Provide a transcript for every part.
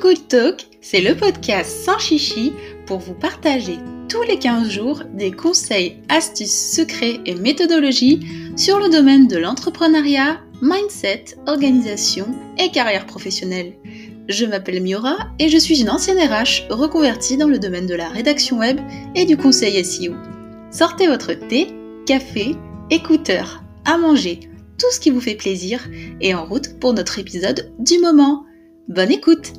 Good Talk, c'est le podcast sans chichi pour vous partager tous les 15 jours des conseils, astuces, secrets et méthodologies sur le domaine de l'entrepreneuriat, mindset, organisation et carrière professionnelle. Je m'appelle Miora et je suis une ancienne RH reconvertie dans le domaine de la rédaction web et du conseil SEO. Sortez votre thé, café, écouteurs, à manger, tout ce qui vous fait plaisir et en route pour notre épisode du moment. Bonne écoute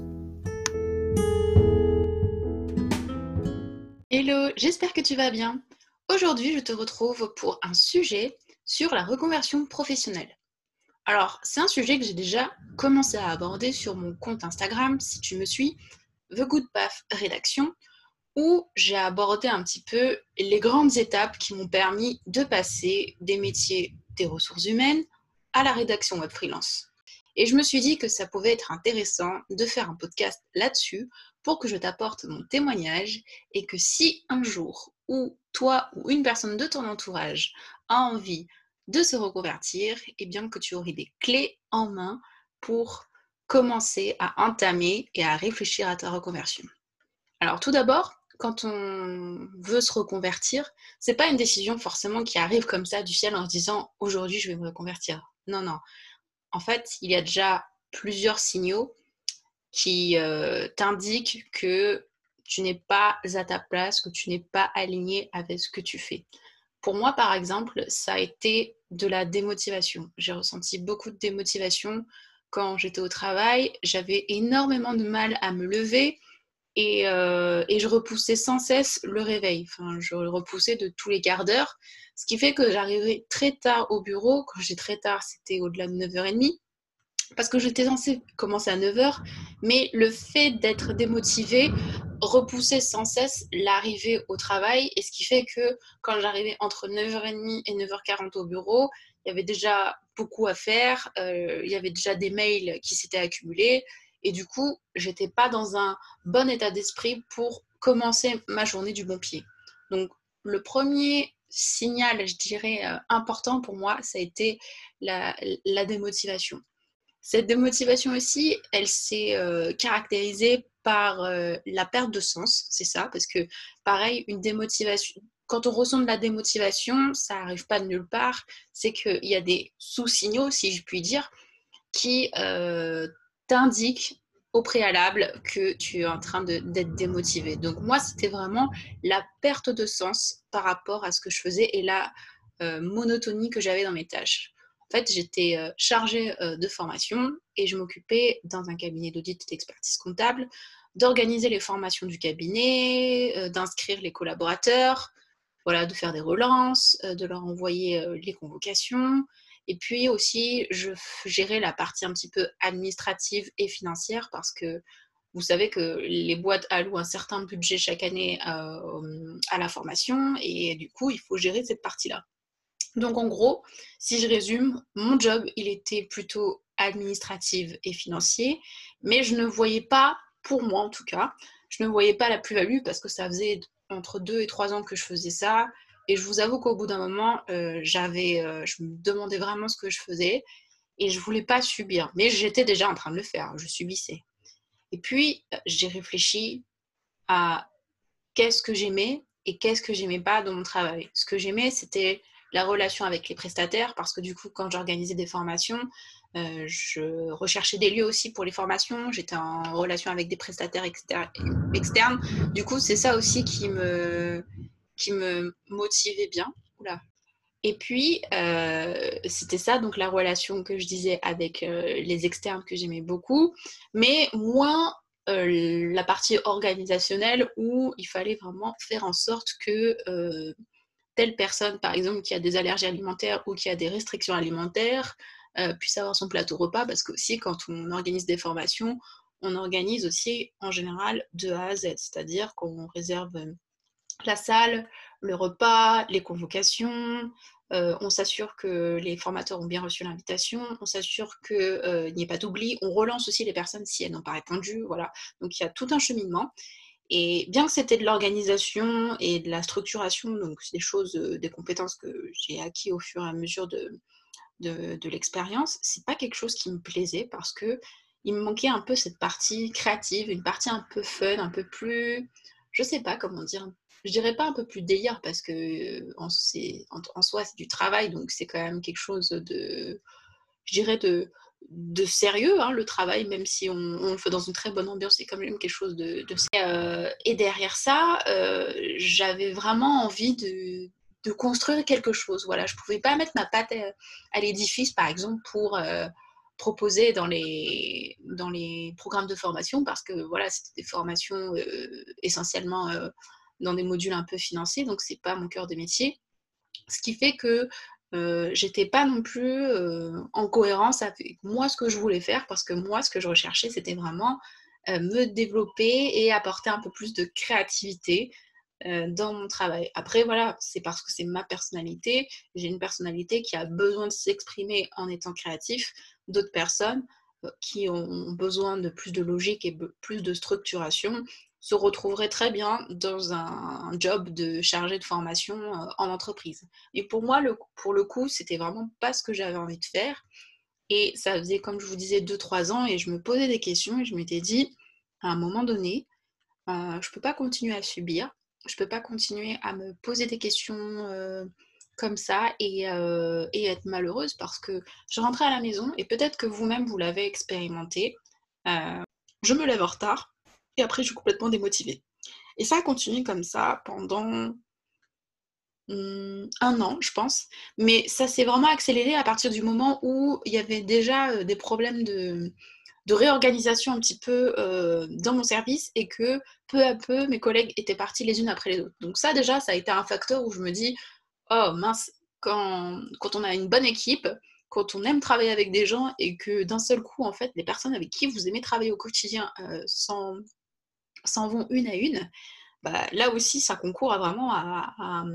j'espère que tu vas bien. Aujourd'hui, je te retrouve pour un sujet sur la reconversion professionnelle. Alors, c'est un sujet que j'ai déjà commencé à aborder sur mon compte Instagram, si tu me suis, The Good Path Rédaction, où j'ai abordé un petit peu les grandes étapes qui m'ont permis de passer des métiers des ressources humaines à la rédaction web freelance. Et je me suis dit que ça pouvait être intéressant de faire un podcast là-dessus pour que je t'apporte mon témoignage et que si un jour ou toi ou une personne de ton entourage a envie de se reconvertir, et eh bien que tu aurais des clés en main pour commencer à entamer et à réfléchir à ta reconversion. Alors tout d'abord, quand on veut se reconvertir, c'est pas une décision forcément qui arrive comme ça du ciel en se disant aujourd'hui je vais me reconvertir. Non, non. En fait, il y a déjà plusieurs signaux qui euh, t'indiquent que tu n'es pas à ta place, que tu n'es pas aligné avec ce que tu fais. Pour moi, par exemple, ça a été de la démotivation. J'ai ressenti beaucoup de démotivation quand j'étais au travail. J'avais énormément de mal à me lever euh, et, je repoussais sans cesse le réveil. Enfin, je le repoussais de tous les quarts d'heure. Ce qui fait que j'arrivais très tard au bureau. Quand j'ai très tard, c'était au-delà de 9h30. Parce que j'étais censée commencer à 9h. Mais le fait d'être démotivée repoussait sans cesse l'arrivée au travail. Et ce qui fait que quand j'arrivais entre 9h30 et 9h40 au bureau, il y avait déjà beaucoup à faire. Euh, il y avait déjà des mails qui s'étaient accumulés et du coup, j'étais pas dans un bon état d'esprit pour commencer ma journée du bon pied. Donc, le premier signal, je dirais, euh, important pour moi, ça a été la, démotivation. Cette démotivation aussi, elle s'est euh, caractérisée par euh, la perte de sens, c'est ça, parce que pareil, une démotivation, quand on ressent de la démotivation, ça n'arrive pas de nulle part, c'est qu'il y a des sous-signaux, si je puis dire, qui t'indique au préalable que tu es en train d'être démotivé. Donc moi, c'était vraiment la perte de sens par rapport à ce que je faisais et la euh, monotonie que j'avais dans mes tâches. En fait, j'étais euh, chargée euh, de formation et je m'occupais dans un cabinet d'audit d'expertise comptable d'organiser les formations du cabinet, d'inscrire les collaborateurs, voilà, de faire des relances, de leur envoyer les convocations, et puis aussi, je gérais la partie un petit peu administrative et financière parce que vous savez que les boîtes allouent un certain budget chaque année euh, à la formation et du coup, il faut gérer cette partie-là. Donc en gros, si je résume, mon job, il était plutôt administratif et financier, mais je ne voyais pas, pour moi en tout cas, je ne voyais pas la plus-value parce que ça faisait entre deux et trois ans que je faisais ça. Et je vous avoue qu'au bout d'un moment, euh, j'avais, euh, je me demandais vraiment ce que je faisais et je voulais pas subir. Mais j'étais déjà en train de le faire, je subissais. Et puis, euh, j'ai réfléchi à qu'est-ce que j'aimais et qu'est-ce que j'aimais pas dans mon travail. Ce que j'aimais, c'était la relation avec les prestataires parce que du coup, quand j'organisais des formations, je recherchais des lieux aussi pour les formations. J'étais en relation avec des prestataires externes. Du coup, c'est ça aussi qui me, qui me motivait bien. Et puis, euh, c'était ça, donc la relation que je disais avec euh, les externes que j'aimais beaucoup, mais moins euh, la partie organisationnelle où il fallait vraiment faire en sorte que telle personne, par exemple, qui a des allergies alimentaires ou qui a des restrictions alimentaires, puisse avoir son plateau repas, parce que aussi, quand on organise des formations, on organise aussi en général de A à Z, c'est-à-dire qu'on réserve la salle, le repas, les convocations. Euh, on s'assure que les formateurs ont bien reçu l'invitation. On s'assure qu'il euh, n'y ait pas d'oubli. On relance aussi les personnes si elles n'ont pas répondu. Voilà. Donc il y a tout un cheminement. Et bien que c'était de l'organisation et de la structuration, donc des choses, euh, des compétences que j'ai acquis au fur et à mesure de, de, de l'expérience, c'est pas quelque chose qui me plaisait parce que il me manquait un peu cette partie créative, une partie un peu fun, un peu plus, je sais pas comment dire, je dirais pas un peu plus délire parce que en soi c'est du travail, donc c'est quand même quelque chose de, je dirais de, de sérieux, hein, le travail, même si on, le fait dans une très bonne ambiance, c'est quand même quelque chose de, de euh, et derrière ça, euh, j'avais vraiment envie de, construire quelque chose. Voilà, je pouvais pas mettre ma patte à, l'édifice, par exemple, pour euh, proposer dans les, dans les programmes de formation, parce que voilà, c'était des formations essentiellement dans des modules un peu financiers, donc c'est pas mon cœur de métier. Ce qui fait que euh, j'étais pas non plus euh, en cohérence avec moi ce que je voulais faire parce que moi ce que je recherchais c'était vraiment euh, me développer et apporter un peu plus de créativité dans mon travail. Après voilà, c'est parce que c'est ma personnalité, j'ai une personnalité qui a besoin de s'exprimer en étant créatif, d'autres personnes qui ont besoin de plus de logique et plus de structuration se retrouverait très bien dans un, job de chargé de formation euh, en entreprise. Et pour moi, pour le coup, c'était vraiment pas ce que j'avais envie de faire. Et ça faisait, comme je vous disais, 2-3 ans et je me posais des questions et je m'étais dit, à un moment donné, euh, je peux pas continuer à subir, je peux pas continuer à me poser des questions euh, comme ça et, être malheureuse parce que je rentrais à la maison et peut-être que vous-même vous l'avez expérimenté. je me lève en retard, et après je suis complètement démotivée. Et ça a continué comme ça pendant hmm, un an, je pense. Mais ça s'est vraiment accéléré à partir du moment où il y avait déjà euh, des problèmes de, réorganisation un petit peu euh, dans mon service et que peu à peu mes collègues étaient partis les unes après les autres. Donc ça déjà, ça a été un facteur où je me dis, oh mince, quand, quand on a une bonne équipe, quand on aime travailler avec des gens et que d'un seul coup, en fait, les personnes avec qui vous aimez travailler au quotidien euh, s'en vont une à une, bah, là aussi, ça concourt vraiment à,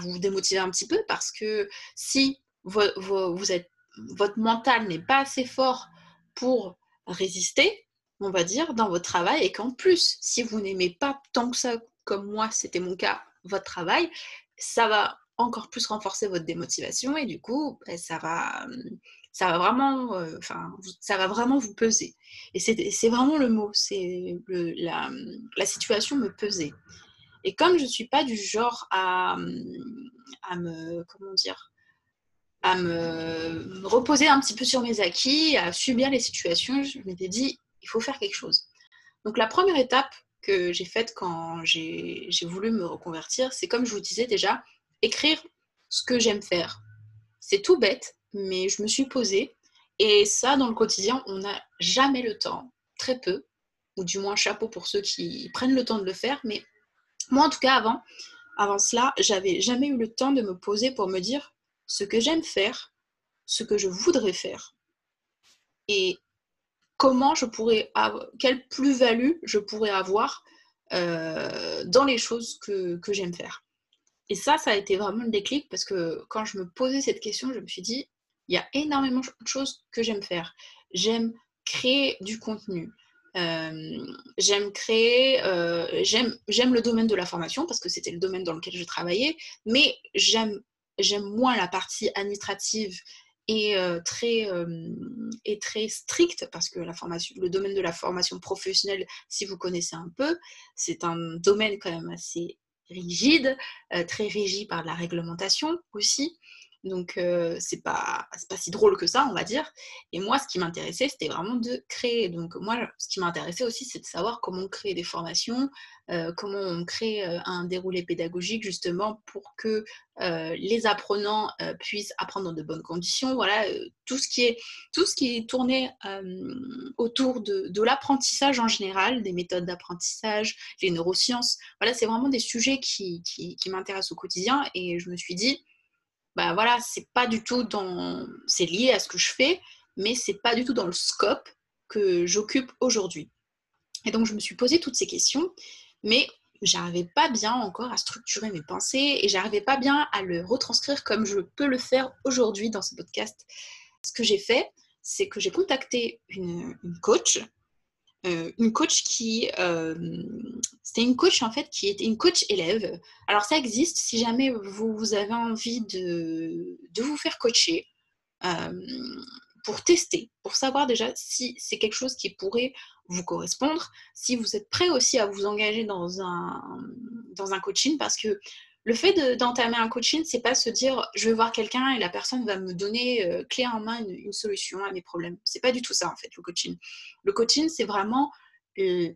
vous démotiver un petit peu parce que si votre mental n'est pas assez fort pour résister, on va dire, dans votre travail et qu'en plus, si vous n'aimez pas tant que ça, comme moi, c'était mon cas, votre travail, ça va encore plus renforcer votre démotivation et du coup, bah, ça va ça va vraiment, euh, ça va vraiment vous peser. Et c'est vraiment le mot, c'est la, situation me pesait. Et comme je ne suis pas du genre à me, comment dire, à me reposer un petit peu sur mes acquis, à subir les situations, je m'étais dit, il faut faire quelque chose. Donc la première étape que j'ai faite quand j'ai voulu me reconvertir, c'est comme je vous disais déjà, écrire ce que j'aime faire. C'est tout bête, mais je me suis posée. Et ça, dans le quotidien, on n'a jamais le temps, très peu, ou du moins chapeau pour ceux qui prennent le temps de le faire. Mais moi, en tout cas, avant, avant cela, j'avais jamais eu le temps de me poser pour me dire ce que j'aime faire, ce que je voudrais faire, et comment je pourrais avoir, quelle plus-value je pourrais avoir euh, dans les choses que, que j'aime faire. Et ça, ça a été vraiment le déclic parce que quand je me posais cette question, je me suis dit, il y a énormément de choses que j'aime faire. J'aime créer du contenu. Euh, j'aime créer, euh, j'aime le domaine de la formation parce que c'était le domaine dans lequel je travaillais, mais j'aime moins la partie administrative et, euh, très, et très stricte parce que la formation, le domaine de la formation professionnelle, si vous connaissez un peu, c'est un domaine quand même assez rigide, très régi par la réglementation aussi. Donc, euh, c'est pas, pas si drôle que ça, on va dire. Et moi, ce qui m'intéressait, c'était vraiment de créer. Donc, moi, ce qui m'intéressait aussi, c'est de savoir comment on crée des formations, euh, comment on crée euh, un déroulé pédagogique, justement, pour que les apprenants puissent apprendre dans de bonnes conditions. Voilà, tout ce qui est, tout ce qui tourné autour de, l'apprentissage en général, des méthodes d'apprentissage, les neurosciences. Voilà, c'est vraiment des sujets qui, qui m'intéressent au quotidien. Et je me suis dit, bah voilà, c'est pas du tout dans. C'est lié à ce que je fais, mais c'est pas du tout dans le scope que j'occupe aujourd'hui. Et donc, je me suis posé toutes ces questions, mais j'arrivais pas bien encore à structurer mes pensées et j'arrivais pas bien à le retranscrire comme je peux le faire aujourd'hui dans ce podcast. Ce que j'ai fait, c'est que j'ai contacté une, une coach euh, une coach qui euh, une coach en fait qui était une coach élève. Alors ça existe si jamais vous, avez envie de, de, vous faire coacher euh, pour tester, pour savoir déjà si c'est quelque chose qui pourrait vous correspondre, si vous êtes prêt aussi à vous engager dans un, dans un coaching, parce que le fait d'entamer un coaching, c'est pas se dire je vais voir quelqu'un et la personne va me donner euh, clé en main une, solution à mes problèmes. C'est pas du tout ça en fait le coaching. Le coaching, c'est vraiment euh,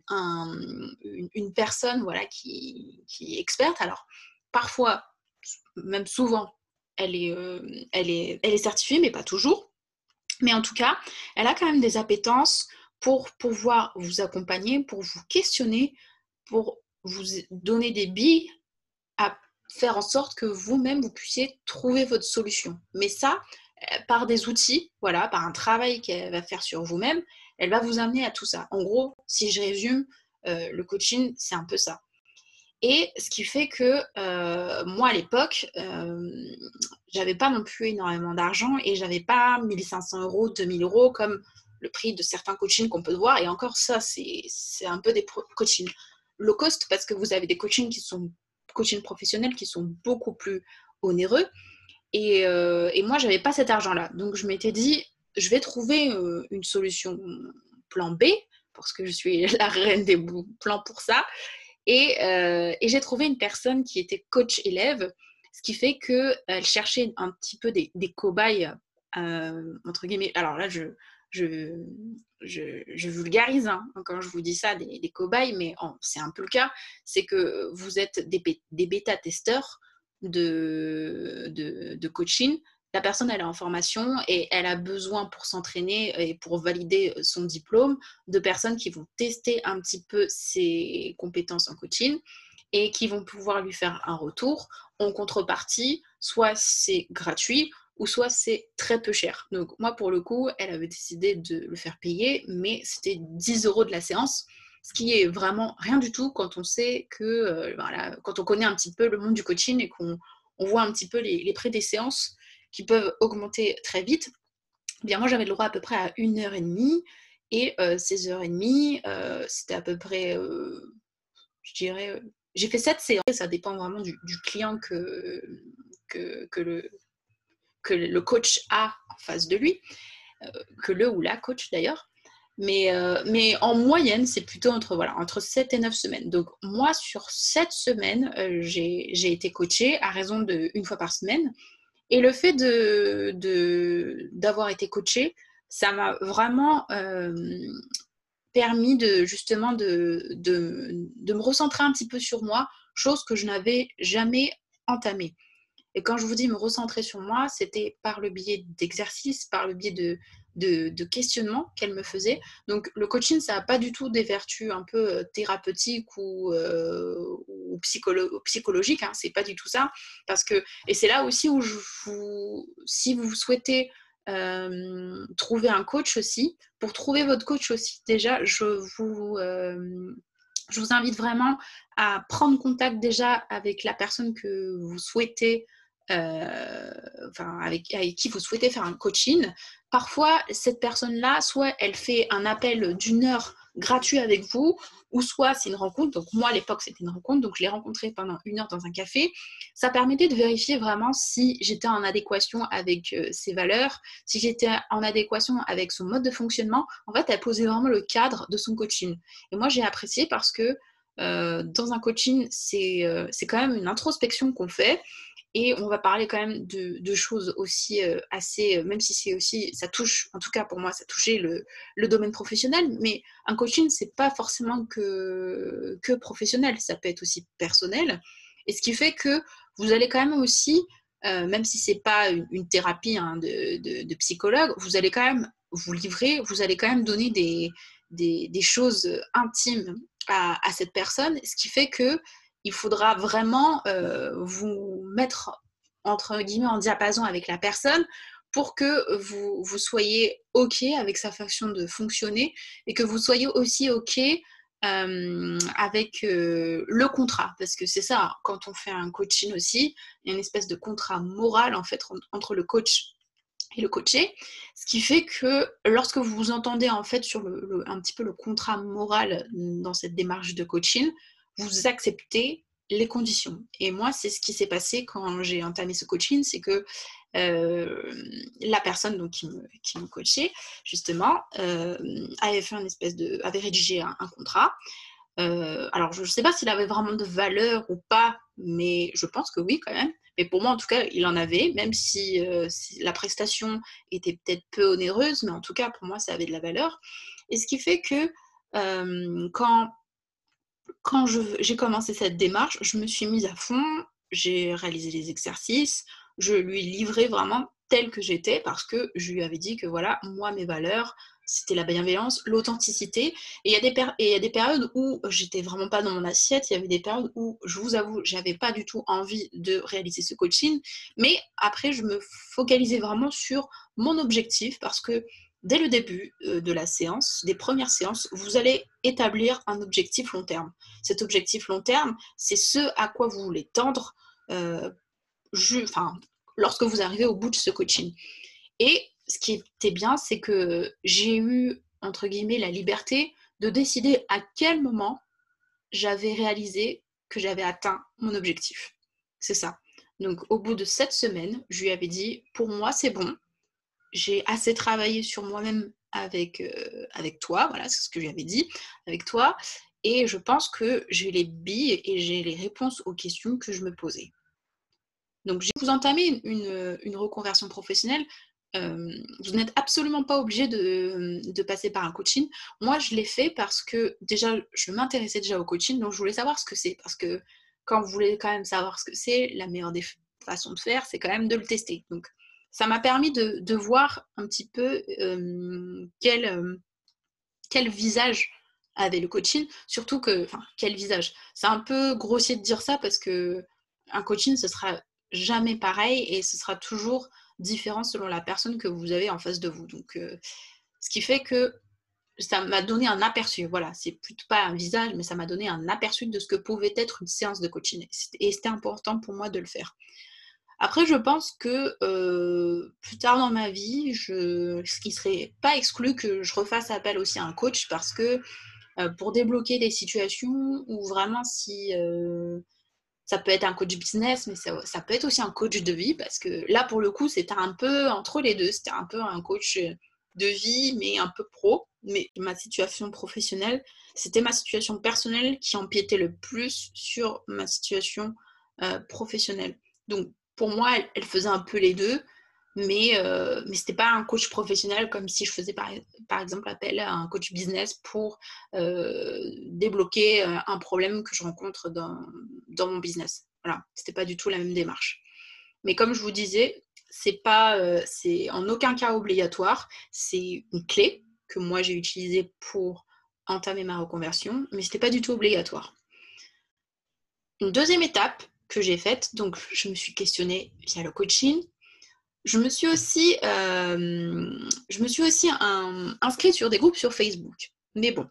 une, personne voilà qui, est experte. Alors parfois, même souvent, elle est, euh, elle, est, elle est certifiée, mais pas toujours. Mais en tout cas, elle a quand même des appétences pour pouvoir vous accompagner, pour vous questionner, pour vous donner des billes faire en sorte que vous-même, vous puissiez trouver votre solution. Mais ça, euh, par des outils, voilà, par un travail qu'elle va faire sur vous-même, elle va vous amener à tout ça. En gros, si je résume, euh, le coaching, c'est un peu ça. Et ce qui fait que euh, moi, à l'époque, j'avais pas non plus énormément d'argent et j'avais pas 1500 euros, 2000 euros comme le prix de certains coachings qu'on peut voir. Et encore ça, c'est un peu des coachings low cost parce que vous avez des coachings qui sont coachings professionnels qui sont beaucoup plus onéreux. Et, euh, et moi, j'avais pas cet argent-là. Donc, je m'étais dit, je vais trouver euh, une solution plan B, parce que je suis la reine des plans pour ça. Et, euh, et j'ai trouvé une personne qui était coach élève, ce qui fait qu'elle cherchait un petit peu des, des cobayes, entre guillemets. Alors là, je, je, vulgarise hein, quand je vous dis ça, des, cobayes, mais c'est un peu le cas, c'est que vous êtes des, des bêta-testeurs de, de, coaching. La personne, elle est en formation et elle a besoin pour s'entraîner et pour valider son diplôme de personnes qui vont tester un petit peu ses compétences en coaching et qui vont pouvoir lui faire un retour en contrepartie. Soit c'est gratuit, ou soit c'est très peu cher. Donc moi pour le coup, elle avait décidé de le faire payer, mais c'était 10 euros de la séance, ce qui est vraiment rien du tout quand on sait que, euh, voilà, quand on connaît un petit peu le monde du coaching et qu'on voit un petit peu les, prix des séances qui peuvent augmenter très vite. Eh bien moi j'avais le droit à peu près à une heure et demie et euh, ces heures et demie, euh, c'était à peu près, je dirais, j'ai fait 7 séances, ça dépend vraiment du, client que le que le coach a en face de lui, euh, que le ou la coach d'ailleurs. Mais, euh, mais en moyenne, c'est plutôt entre, voilà, entre 7 et 9 semaines. Donc moi, sur 7 semaines, euh, j'ai été coachée à raison de une fois par semaine. Et le fait d'avoir de, d'avoir été coachée, ça m'a vraiment permis de justement de, de, de, me recentrer un petit peu sur moi, chose que je n'avais jamais entamée. Et quand je vous dis me recentrer sur moi, c'était par le biais d'exercices, par le biais de, de, questionnements qu'elle me faisait. Donc le coaching, ça n'a pas du tout des vertus un peu euh, thérapeutiques ou, euh, ou psychologiques. Hein, c'est pas du tout ça. Parce que, et c'est là aussi où si vous souhaitez euh, trouver un coach aussi, pour trouver votre coach aussi, déjà, je vous, je vous invite vraiment à prendre contact déjà avec la personne que vous souhaitez enfin, avec, qui vous souhaitez faire un coaching, parfois cette personne-là, soit elle fait un appel d'une heure gratuit avec vous, ou soit c'est une rencontre. Donc moi à l'époque c'était une rencontre, donc je l'ai rencontré pendant une heure dans un café. Ça permettait de vérifier vraiment si j'étais en adéquation avec euh, ses valeurs, si j'étais en adéquation avec son mode de fonctionnement. En fait, elle posait vraiment le cadre de son coaching. Et moi j'ai apprécié parce que euh, dans un coaching, c'est quand même une introspection qu'on fait. Et on va parler quand même de, choses aussi euh, assez, euh, même si c'est aussi, ça touche, en tout cas pour moi, ça touchait le, domaine professionnel, mais un coaching, c'est pas forcément que, professionnel, ça peut être aussi personnel. Et ce qui fait que vous allez quand même aussi, euh, même si c'est pas une, thérapie hein, de, psychologue, vous allez quand même vous livrer, vous allez quand même donner des choses intimes à, à, cette personne, ce qui fait que il faudra vraiment euh, vous mettre entre guillemets en diapason avec la personne pour que vous, soyez OK avec sa façon de fonctionner et que vous soyez aussi OK euh, avec euh, le contrat. Parce que c'est ça, quand on fait un coaching aussi, il y a une espèce de contrat moral en fait entre le coach et le coaché, ce qui fait que lorsque vous vous entendez en fait sur un petit peu le contrat moral dans cette démarche de coaching, vous acceptez les conditions. Et moi, c'est ce qui s'est passé quand j'ai entamé ce coaching, c'est que euh, la personne donc, qui, me, qui me coachait, justement, avait fait un espèce de. avait rédigé un, contrat. alors, je ne sais pas s'il avait vraiment de valeur ou pas, mais je pense que oui, quand même. Mais pour moi, en tout cas, il en avait, même si, si la prestation était peut-être peu onéreuse, mais en tout cas, pour moi, ça avait de la valeur. Et ce qui fait que quand quand j'ai commencé cette démarche, je me suis mise à fond, j'ai réalisé les exercices, je lui livrais vraiment tel que j'étais parce que je lui avais dit que voilà, moi, mes valeurs, c'était la bienveillance, l'authenticité. Et il y, y a des périodes où j'étais vraiment pas dans mon assiette, il y avait des périodes où, je vous avoue, j'avais pas du tout envie de réaliser ce coaching. Mais après, je me focalisais vraiment sur mon objectif parce que dès le début euh, de la séance, des premières séances, vous allez établir un objectif long terme. Cet objectif long terme, c'est ce à quoi vous voulez tendre euh, enfin, lorsque vous arrivez au bout de ce coaching. Et ce qui était bien, c'est que j'ai eu, entre guillemets, la liberté de décider à quel moment j'avais réalisé que j'avais atteint mon objectif. C'est ça. Donc, au bout de sept semaines, je lui avais dit, pour moi, c'est bon, j'ai assez travaillé sur moi-même avec, euh, avec toi, voilà, c'est ce que j'avais dit, avec toi, et je pense que j'ai les billes et j'ai les réponses aux questions que je me posais. Donc, vous entamez une, une reconversion professionnelle, euh, vous n'êtes absolument pas obligé de, de, passer par un coaching. Moi, je l'ai fait parce que déjà, je m'intéressais déjà au coaching, donc je voulais savoir ce que c'est. Parce que quand vous voulez quand même savoir ce que c'est, la meilleure des façons de faire, c'est quand même de le tester. Donc, ça m'a permis de, voir un petit peu euh, quel, euh, quel visage avait le coaching, surtout que, enfin, quel visage. C'est un peu grossier de dire ça parce que un coaching, ce sera jamais pareil et ce sera toujours différent selon la personne que vous avez en face de vous. Donc, euh, ce qui fait que ça m'a donné un aperçu. Voilà, c'est plutôt pas un visage, mais ça m'a donné un aperçu de ce que pouvait être une séance de coaching. Et c'était important pour moi de le faire. Après, je pense que euh, plus tard dans ma vie, ce qui serait pas exclu que je refasse appel aussi à un coach parce que euh, pour débloquer des situations où vraiment si euh, ça peut être un coach business, mais ça, ça, peut être aussi un coach de vie parce que là pour le coup c'était un peu entre les deux, c'était un peu un coach de vie mais un peu pro. Mais ma situation professionnelle, c'était ma situation personnelle qui empiétait le plus sur ma situation professionnelle. Donc pour moi, elle, faisait un peu les deux, mais, euh, mais ce n'était pas un coach professionnel comme si je faisais par, par exemple appel à un coach business pour euh, débloquer euh, un problème que je rencontre dans, dans mon business. Voilà, ce n'était pas du tout la même démarche. Mais comme je vous disais, c'est pas, c'est en aucun cas obligatoire. C'est une clé que moi j'ai utilisée pour entamer ma reconversion, mais ce n'était pas du tout obligatoire. Une deuxième étape, que j'ai faite. Donc, je me suis questionnée via le coaching. Je me suis aussi, euh, je me suis aussi inscrite sur des groupes sur Facebook. Mais bon,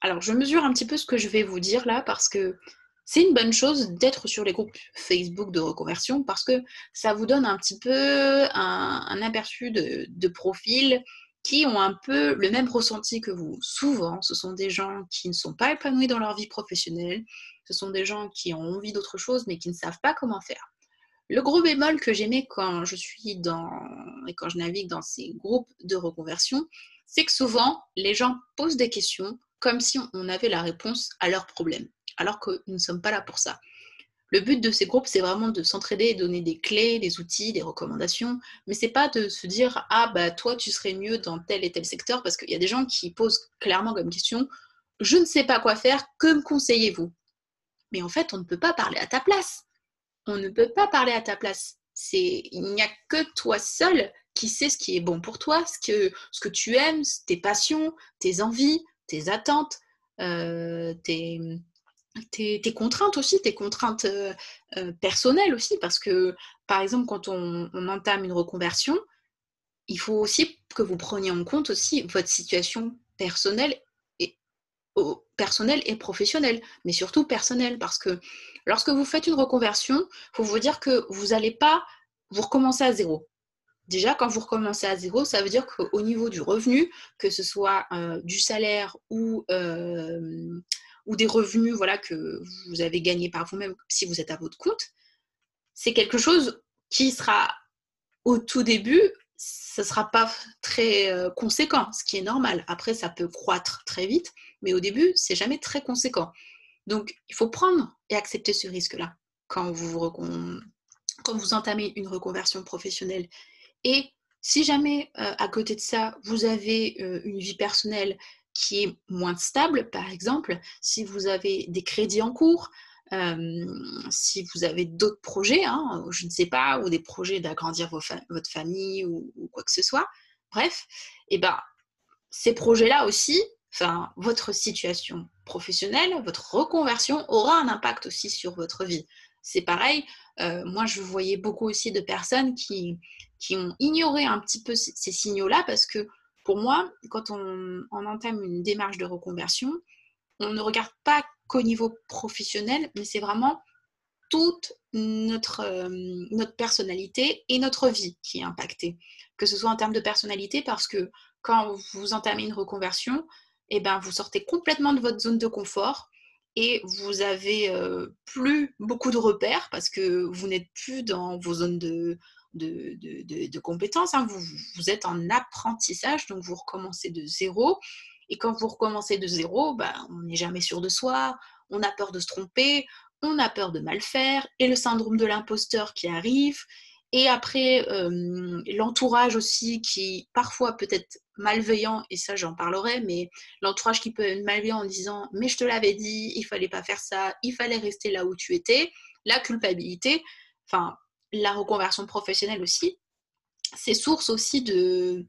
alors je mesure un petit peu ce que je vais vous dire là parce que c'est une bonne chose d'être sur les groupes Facebook de reconversion parce que ça vous donne un petit peu un, aperçu de, de profils qui ont un peu le même ressenti que vous. Souvent, ce sont des gens qui ne sont pas épanouis dans leur vie professionnelle, ce sont des gens qui ont envie d'autre chose mais qui ne savent pas comment faire. Le gros bémol que j'aimais quand je suis dans et quand je navigue dans ces groupes de reconversion, c'est que souvent les gens posent des questions comme si on avait la réponse à leurs problèmes, alors que nous ne sommes pas là pour ça. Le but de ces groupes, c'est vraiment de s'entraider et donner des clés, des outils, des recommandations, mais c'est pas de se dire ah bah toi tu serais mieux dans tel et tel secteur parce qu'il y a des gens qui posent clairement comme question je ne sais pas quoi faire, que me conseillez-vous? Mais en fait, on ne peut pas parler à ta place. On ne peut pas parler à ta place. Il n'y a que toi seul qui sais ce qui est bon pour toi, ce que, ce que tu aimes, tes passions, tes envies, tes attentes, euh, tes, tes, contraintes aussi, tes contraintes euh, euh, personnelles aussi, parce que par exemple, quand on, on, entame une reconversion, il faut aussi que vous preniez en compte aussi votre situation personnelle personnel et professionnel, mais surtout personnel, parce que lorsque vous faites une reconversion, il faut vous dire que vous n'allez pas vous recommencer à zéro. Déjà, quand vous recommencez à zéro, ça veut dire qu'au niveau du revenu, que ce soit euh, du salaire ou, euh, ou des revenus voilà, que vous avez gagnés par vous-même si vous êtes à votre compte, c'est quelque chose qui sera au tout début, ce ne sera pas très euh, conséquent, ce qui est normal. Après, ça peut croître très vite, mais au début, c'est jamais très conséquent. Donc, il faut prendre et accepter ce risque-là quand vous, entamez une reconversion professionnelle. Et si jamais, euh, à côté de ça, vous avez euh, une vie personnelle qui est moins stable, par exemple, si vous avez des crédits en cours, si vous avez d'autres projets, hein, je ne sais pas, ou des projets d'agrandir votre famille ou, quoi que ce soit, bref, et eh ben, ces projets-là aussi, enfin, votre situation professionnelle, votre reconversion aura un impact aussi sur votre vie. C'est pareil, euh, moi je voyais beaucoup aussi de personnes qui, qui ont ignoré un petit peu ces, signaux-là parce que pour moi, quand on, entame une démarche de reconversion, on ne regarde pas qu'au niveau professionnel, mais c'est vraiment toute notre, euh, notre personnalité et notre vie qui est impactée. Que ce soit en termes de personnalité, parce que quand vous entamez une reconversion, eh ben, vous sortez complètement de votre zone de confort et vous avez euh, plus beaucoup de repères parce que vous n'êtes plus dans vos zones de, de, compétences. Hein. Vous, vous, êtes en apprentissage, donc vous recommencez de zéro. Et quand vous recommencez de zéro, bah, on n'est jamais sûr de soi, on a peur de se tromper, on a peur de mal faire, et le syndrome de l'imposteur qui arrive, et après euh, l'entourage aussi qui parfois peut être malveillant, et ça j'en parlerai, mais l'entourage qui peut être malveillant en disant mais je te l'avais dit, il fallait pas faire ça, il fallait rester là où tu étais, la culpabilité, enfin la reconversion professionnelle aussi, c'est source aussi de,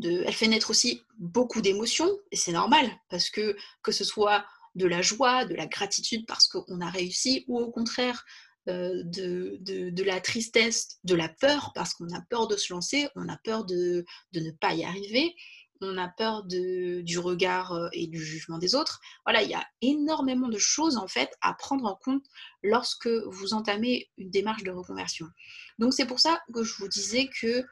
elle fait naître aussi beaucoup d'émotions, et c'est normal, parce que que ce soit de la joie, de la gratitude parce qu'on a réussi, ou au contraire euh, de, la tristesse, de la peur parce qu'on a peur de se lancer, on a peur de, ne pas y arriver, on a peur du regard euh, et du jugement des autres. Voilà, il y a énormément de choses en fait à prendre en compte lorsque vous entamez une démarche de reconversion. Donc c'est pour ça que je vous disais que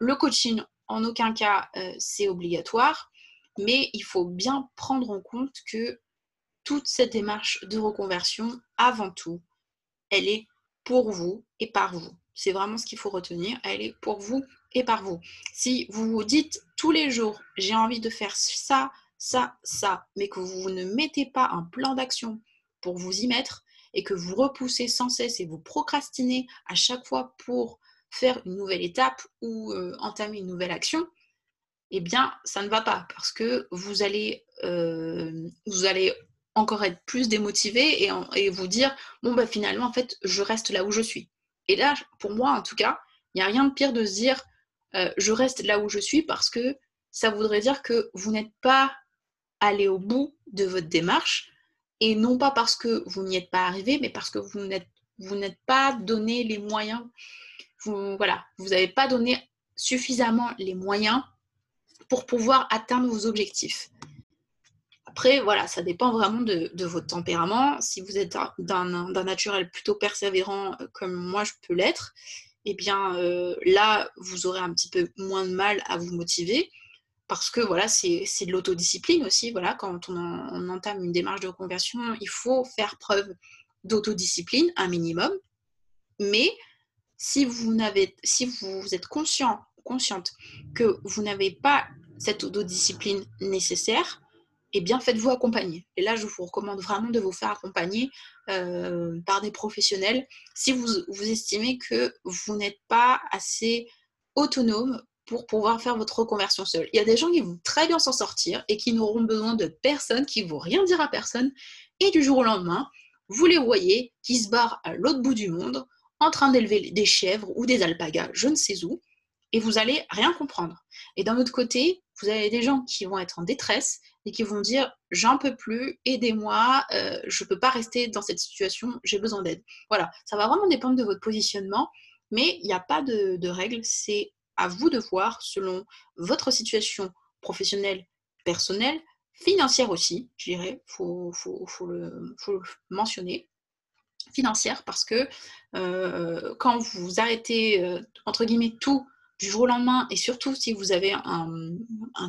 le coaching en aucun cas, euh, c'est obligatoire, mais il faut bien prendre en compte que toute cette démarche de reconversion, avant tout, elle est pour vous et par vous. C'est vraiment ce qu'il faut retenir. Elle est pour vous et par vous. Si vous vous dites tous les jours, j'ai envie de faire ça, ça, ça, mais que vous ne mettez pas un plan d'action pour vous y mettre et que vous repoussez sans cesse et vous procrastinez à chaque fois pour faire une nouvelle étape ou euh, entamer une nouvelle action, eh bien, ça ne va pas parce que vous allez, euh, vous allez encore être plus démotivé et, vous dire, bon, bah, finalement, en fait, je reste là où je suis. Et là, pour moi, en tout cas, il n'y a rien de pire de se dire, euh, je reste là où je suis parce que ça voudrait dire que vous n'êtes pas allé au bout de votre démarche et non pas parce que vous n'y êtes pas arrivé, mais parce que vous n'êtes pas donné les moyens voilà, vous n'avez pas donné suffisamment les moyens pour pouvoir atteindre vos objectifs. Après, voilà, ça dépend vraiment de, votre tempérament. Si vous êtes d'un naturel plutôt persévérant euh, comme moi je peux l'être, eh bien euh, là, vous aurez un petit peu moins de mal à vous motiver parce que voilà, c'est de l'autodiscipline aussi. Voilà, quand on, entame une démarche de reconversion, il faut faire preuve d'autodiscipline, un minimum. Mais si vous, si vous êtes conscient, consciente que vous n'avez pas cette autodiscipline nécessaire, eh bien faites-vous accompagner. Et là, je vous recommande vraiment de vous faire accompagner euh, par des professionnels si vous, vous estimez que vous n'êtes pas assez autonome pour pouvoir faire votre reconversion seule. Il y a des gens qui vont très bien s'en sortir et qui n'auront besoin de personne, qui ne vont rien dire à personne. Et du jour au lendemain, vous les voyez qui se barrent à l'autre bout du monde en train d'élever des chèvres ou des alpagas, je ne sais où, et vous allez rien comprendre. Et d'un autre côté, vous avez des gens qui vont être en détresse et qui vont dire j'en peux plus, aidez-moi, euh, je ne peux pas rester dans cette situation, j'ai besoin d'aide. Voilà, ça va vraiment dépendre de votre positionnement, mais il n'y a pas de, règle, c'est à vous de voir selon votre situation professionnelle, personnelle, financière aussi, je dirais, il faut, faut, faut, le, mentionner financière parce que euh, quand vous arrêtez, euh, entre guillemets, tout du jour au lendemain, et surtout si vous avez un,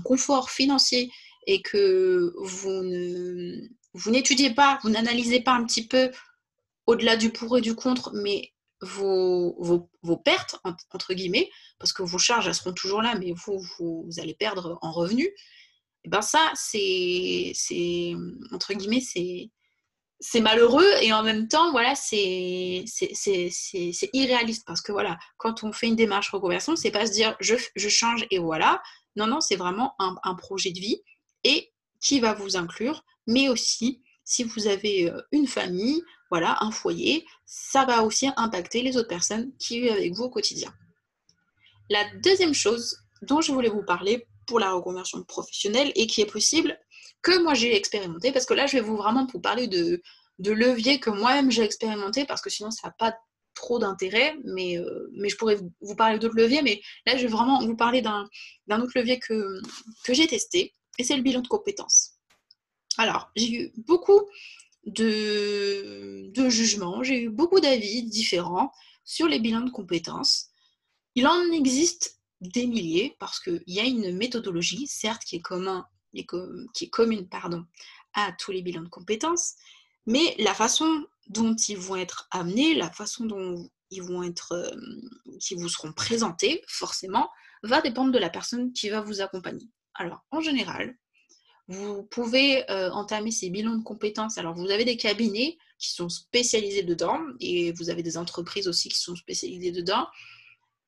confort financier et que vous vous n'étudiez pas, vous n'analysez pas un petit peu au-delà du pour et du contre, mais vos, vos, pertes, entre guillemets, parce que vos charges, elles seront toujours là, mais vous, vous, allez perdre en revenus, et eh ben ça, c'est, entre guillemets, c'est, malheureux et en même temps, voilà, c'est, c'est, irréaliste parce que voilà, quand on fait une démarche reconversion, c'est pas se dire je, je change et voilà. Non, non, c'est vraiment un, un, projet de vie et qui va vous inclure, mais aussi si vous avez euh, une famille, voilà, un foyer, ça va aussi impacter les autres personnes qui vivent avec vous au quotidien. La deuxième chose dont je voulais vous parler pour la reconversion professionnelle et qui est possible, que moi j'ai expérimenté, parce que là je vais vous vraiment vous parler de, de leviers que moi-même j'ai expérimenté, parce que sinon ça n'a pas trop d'intérêt, mais, euh, mais je pourrais vous parler d'autres leviers, mais là je vais vraiment vous parler d'un autre levier que, que j'ai testé, et c'est le bilan de compétences. Alors, j'ai eu beaucoup de, jugements, j'ai eu beaucoup d'avis différents sur les bilans de compétences. Il en existe des milliers parce qu'il y a une méthodologie, certes, qui est, commune à tous les bilans de compétences, mais la façon dont ils vont être amenés, la façon dont ils vont être, euh, qui vous seront présentés, forcément, va dépendre de la personne qui va vous accompagner. Alors, en général, vous pouvez euh, entamer ces bilans de compétences. Alors, vous avez des cabinets qui sont spécialisés dedans et vous avez des entreprises aussi qui sont spécialisées dedans.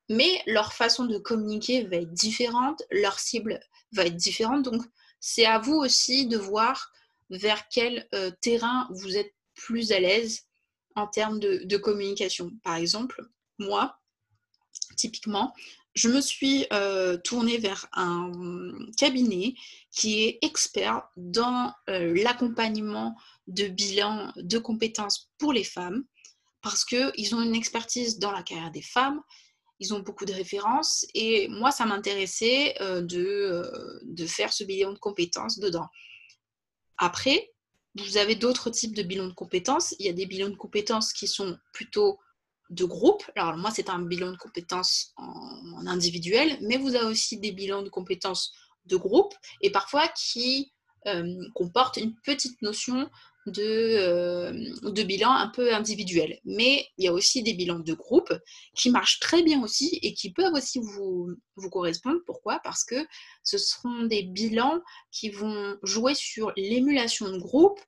Mais leur façon de communiquer va être différente, leur cible va être différente. Donc, c'est à vous aussi de voir vers quel euh, terrain vous êtes plus à l'aise en termes de, de communication. Par exemple, moi, typiquement, je me suis euh, tournée vers un cabinet qui est expert dans euh, l'accompagnement de bilan de compétences pour les femmes parce qu'ils ont une expertise dans la carrière des femmes, ils ont beaucoup de références et moi, ça m'intéressait euh, de faire ce bilan de compétences dedans. Après, vous avez d'autres types de bilans de compétences. Il y a des bilans de compétences qui sont plutôt de groupe. Alors moi, c'est un bilan de compétences en, individuel, mais vous avez aussi des bilans de compétences de groupe et parfois qui euh, comportent une petite notion de, euh, de bilan un peu individuel. Mais il y a aussi des bilans de groupe qui marchent très bien aussi et qui peuvent aussi vous, vous correspondre. Pourquoi? Parce que ce seront des bilans qui vont jouer sur l'émulation de groupe,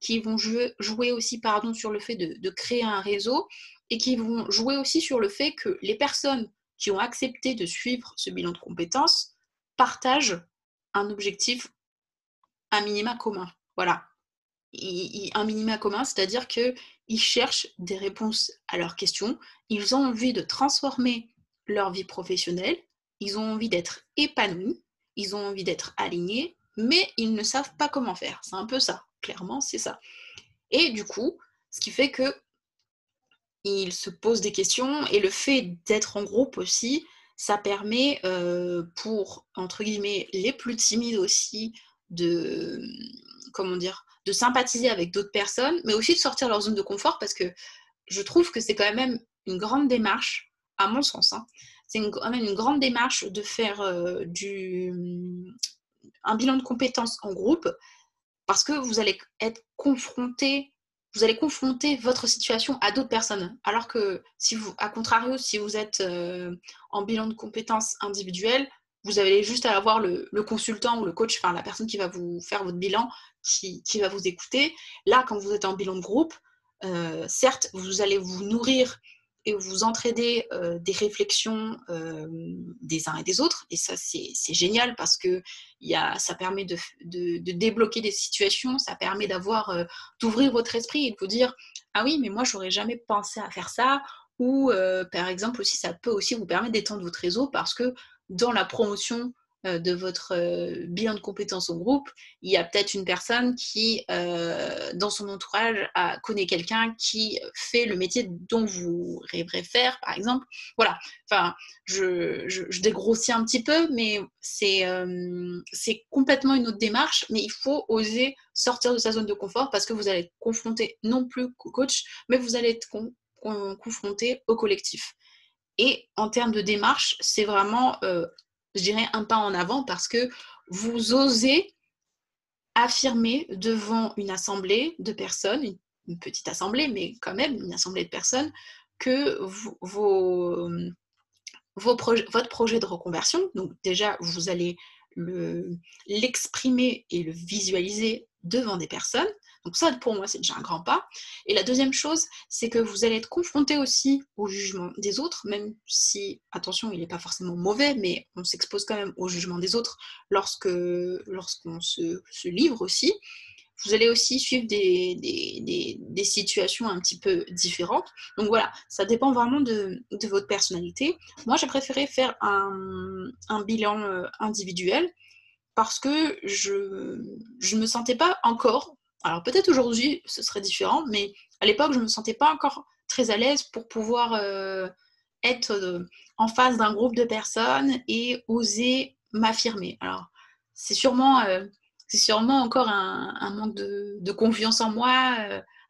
qui vont jouer, aussi pardon, sur le fait de, de créer un réseau et qui vont jouer aussi sur le fait que les personnes qui ont accepté de suivre ce bilan de compétences partagent un objectif, un minima commun. Voilà. Un minima commun, c'est-à-dire qu'ils cherchent des réponses à leurs questions, ils ont envie de transformer leur vie professionnelle, ils ont envie d'être épanouis, ils ont envie d'être alignés, mais ils ne savent pas comment faire. C'est un peu ça, clairement, c'est ça. Et du coup, ce qui fait que il se pose des questions et le fait d'être en groupe aussi, ça permet euh, pour, entre guillemets, les plus timides aussi de, comment dire, de sympathiser avec d'autres personnes, mais aussi de sortir de leur zone de confort parce que je trouve que c'est quand même une grande démarche, à mon sens, hein. c'est quand même une grande démarche de faire euh, du, un bilan de compétences en groupe parce que vous allez être confronté vous allez confronter votre situation à d'autres personnes. Alors que si vous, à contrario, si vous êtes euh, en bilan de compétences individuelles, vous allez juste avoir le, consultant ou le coach, enfin la personne qui va vous faire votre bilan, qui, va vous écouter. Là, quand vous êtes en bilan de groupe, euh, certes, vous allez vous nourrir et vous entraidez euh, des réflexions euh, des uns et des autres. Et ça, c'est génial parce que ça permet de, débloquer des situations, ça permet euh, d'ouvrir votre esprit et de vous dire Ah oui, mais moi, j'aurais jamais pensé à faire ça. Ou par exemple, aussi, ça peut aussi vous permettre d'étendre votre réseau parce que dans la promotion de votre euh, bilan de compétences au groupe, il y a peut-être une personne qui, euh, dans son entourage, a, connaît quelqu'un qui fait le métier dont vous rêverez faire, par exemple. Voilà, enfin, je, dégrossis un petit peu, mais c'est complètement une autre démarche, mais il faut oser sortir de sa zone de confort parce que vous allez être confronté non plus coach, mais vous allez être confronté au collectif. Et en termes de démarche, c'est vraiment je dirais, un pas en avant parce que vous osez affirmer devant une assemblée de personnes, une, petite assemblée, mais quand même une assemblée de personnes, que vos, votre projet de reconversion, donc déjà, vous allez l'exprimer et le visualiser devant des personnes. Donc ça, pour moi, c'est déjà un grand pas. Et la deuxième chose, c'est que vous allez être confronté aussi au jugement des autres, même si, attention, il n'est pas forcément mauvais, mais on s'expose quand même au jugement des autres lorsque lorsqu'on se, livre aussi. Vous allez aussi suivre des, situations un petit peu différentes. Donc voilà, ça dépend vraiment de, de votre personnalité. Moi, j'ai préféré faire un, un bilan euh, individuel parce que je ne me sentais pas encore, alors peut-être aujourd'hui ce serait différent, mais à l'époque je ne me sentais pas encore très à l'aise pour pouvoir euh, être euh, en face d'un groupe de personnes et oser m'affirmer. Alors c'est sûrement, euh, sûrement encore un, manque de, confiance en moi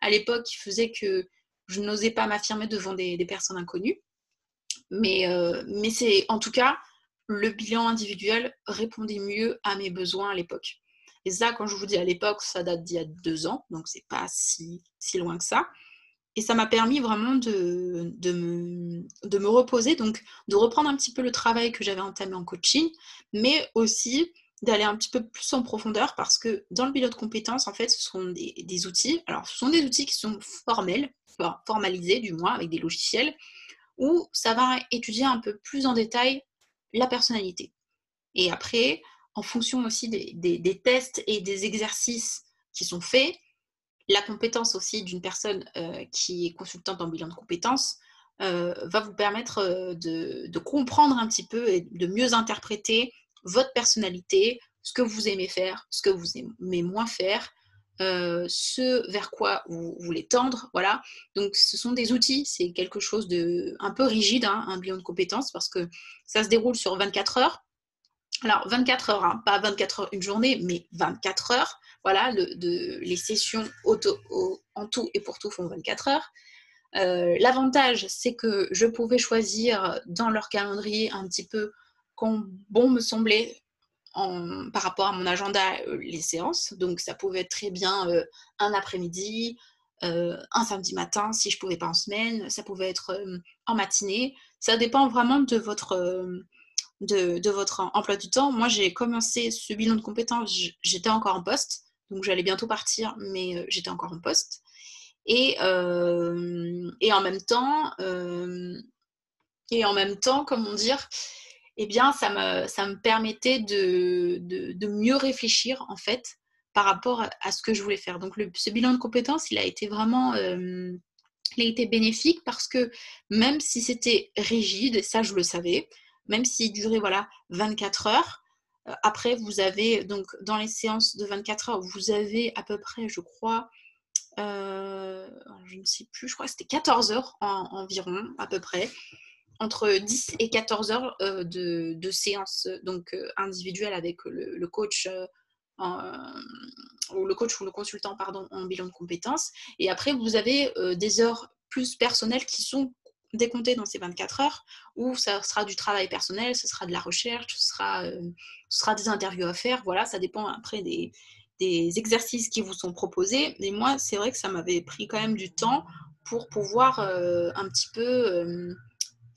à l'époque qui faisait que je n'osais pas m'affirmer devant des, des, personnes inconnues. Mais, mais c'est en tout cas le bilan individuel répondait mieux à mes besoins à l'époque. Et ça, quand je vous dis à l'époque, ça date d'il y a deux ans, donc c'est pas si, si loin que ça. Et ça m'a permis vraiment de, de, me, de me reposer, donc de reprendre un petit peu le travail que j'avais entamé en coaching, mais aussi d'aller un petit peu plus en profondeur parce que dans le bilan de compétences, en fait, ce sont des, des, outils. Alors, ce sont des outils qui sont formels, formalisés du moins, avec des logiciels, où ça va étudier un peu plus en détail la personnalité. Et après, en fonction aussi des, tests et des exercices qui sont faits, la compétence aussi d'une personne euh, qui est consultante en bilan de compétences euh, va vous permettre euh, de, comprendre un petit peu et de mieux interpréter votre personnalité, ce que vous aimez faire, ce que vous aimez moins faire, ce vers quoi vous voulez tendre. Voilà. Donc, ce sont des outils. C'est quelque chose de un peu rigide, hein, un bilan de compétences, parce que ça se déroule sur 24 heures. Alors, 24 heures, hein, pas 24 heures une journée, mais 24 heures. Voilà, les sessions auto, en tout et pour tout font 24 heures. Euh, l'avantage, c'est que je pouvais choisir dans leur calendrier un petit peu quand bon me semblait par rapport à mon agenda euh, les séances. Donc ça pouvait être très bien euh, un après-midi, un samedi matin si je pouvais pas en semaine, ça pouvait être en matinée. Ça dépend vraiment de votre, de, votre emploi du temps. Moi j'ai commencé ce bilan de compétences, j'étais encore en poste, donc j'allais bientôt partir, mais j'étais encore en poste. Et, et en même temps, et en même temps, comment dire, eh bien, ça me, ça me permettait de, mieux réfléchir, en fait, par rapport à, ce que je voulais faire. Donc, ce bilan de compétences, il a été vraiment... Euh, bénéfique parce que même si c'était rigide, ça je le savais, même s'il durait voilà 24 heures, euh, après vous avez donc dans les séances de 24 heures, vous avez à peu près, je crois, euh, je ne sais plus, je crois que c'était 14 heures environ à peu près. Entre 10 et 14 heures euh, de, de séances donc individuelles avec le, coach ou le coach ou le consultant pardon en bilan de compétences. Et après vous avez des heures plus personnelles qui sont décomptées dans ces 24 heures où ça sera du travail personnel, ce sera de la recherche, ce sera, sera des interviews à faire, voilà, ça dépend après des, des exercices qui vous sont proposés. Mais moi, c'est vrai que ça m'avait pris quand même du temps pour pouvoir un petit peu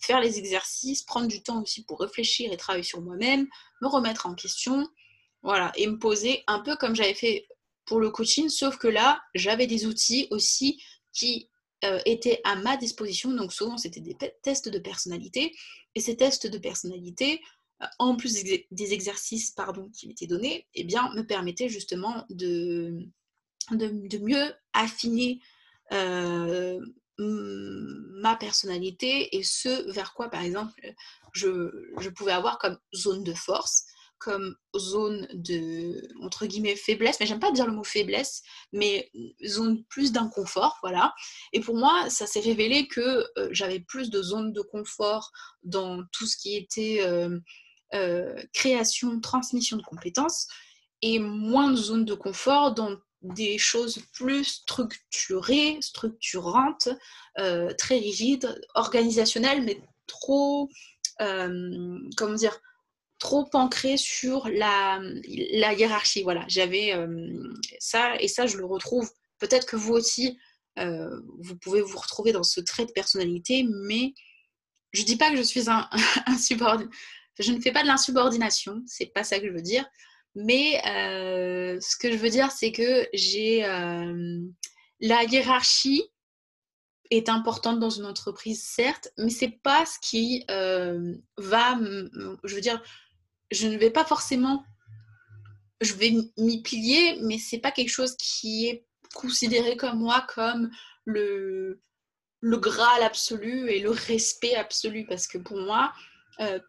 faire les exercices, prendre du temps aussi pour réfléchir et travailler sur moi-même, me remettre en question, voilà, et me poser un peu comme j'avais fait pour le coaching, sauf que là, j'avais des outils aussi qui euh, étaient à ma disposition. Donc souvent, c'était des tests de personnalité. Et ces tests de personnalité, euh, en plus des exercices pardon, qui m'étaient donnés, eh bien, me permettaient justement de, mieux affiner euh, ma personnalité et ce vers quoi, par exemple, je, pouvais avoir comme zone de force, comme zone de, entre guillemets, faiblesse, mais j'aime pas dire le mot faiblesse, mais zone plus d'inconfort, voilà. Et pour moi, ça s'est révélé que euh, j'avais plus de zones de confort dans tout ce qui était euh, euh, création, transmission de compétences, et moins de zones de confort dans des choses plus structurées, structurantes, très rigides, organisationnelles, mais trop, comment dire, trop ancrées sur la, hiérarchie. Voilà, j'avais euh, ça, et ça, je le retrouve. Peut-être que vous aussi, vous pouvez vous retrouver dans ce trait de personnalité, mais je ne dis pas que je suis un, un Je ne fais pas de l'insubordination, c'est pas ça que je veux dire. Mais ce que je veux dire, c'est que j'ai la hiérarchie est importante dans une entreprise, certes, mais c'est pas ce qui va, je veux dire, je ne vais pas forcément, je vais m'y plier, mais c'est pas quelque chose qui est considéré comme moi comme le, le Graal absolu et le respect absolu, parce que pour moi,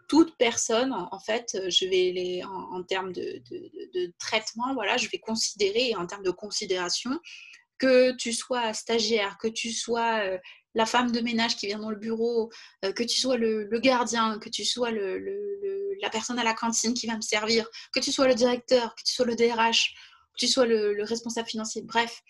toute personne, en, fait, je vais les, en, termes de, de, traitement, voilà, je vais considérer, en termes de considération, que tu sois stagiaire, que tu sois euh, la femme de ménage qui vient dans le bureau, euh, que tu sois le, gardien, que tu sois la personne à la cantine qui va me servir, que tu sois le directeur, que tu sois le DRH, que tu sois le, responsable financier, bref,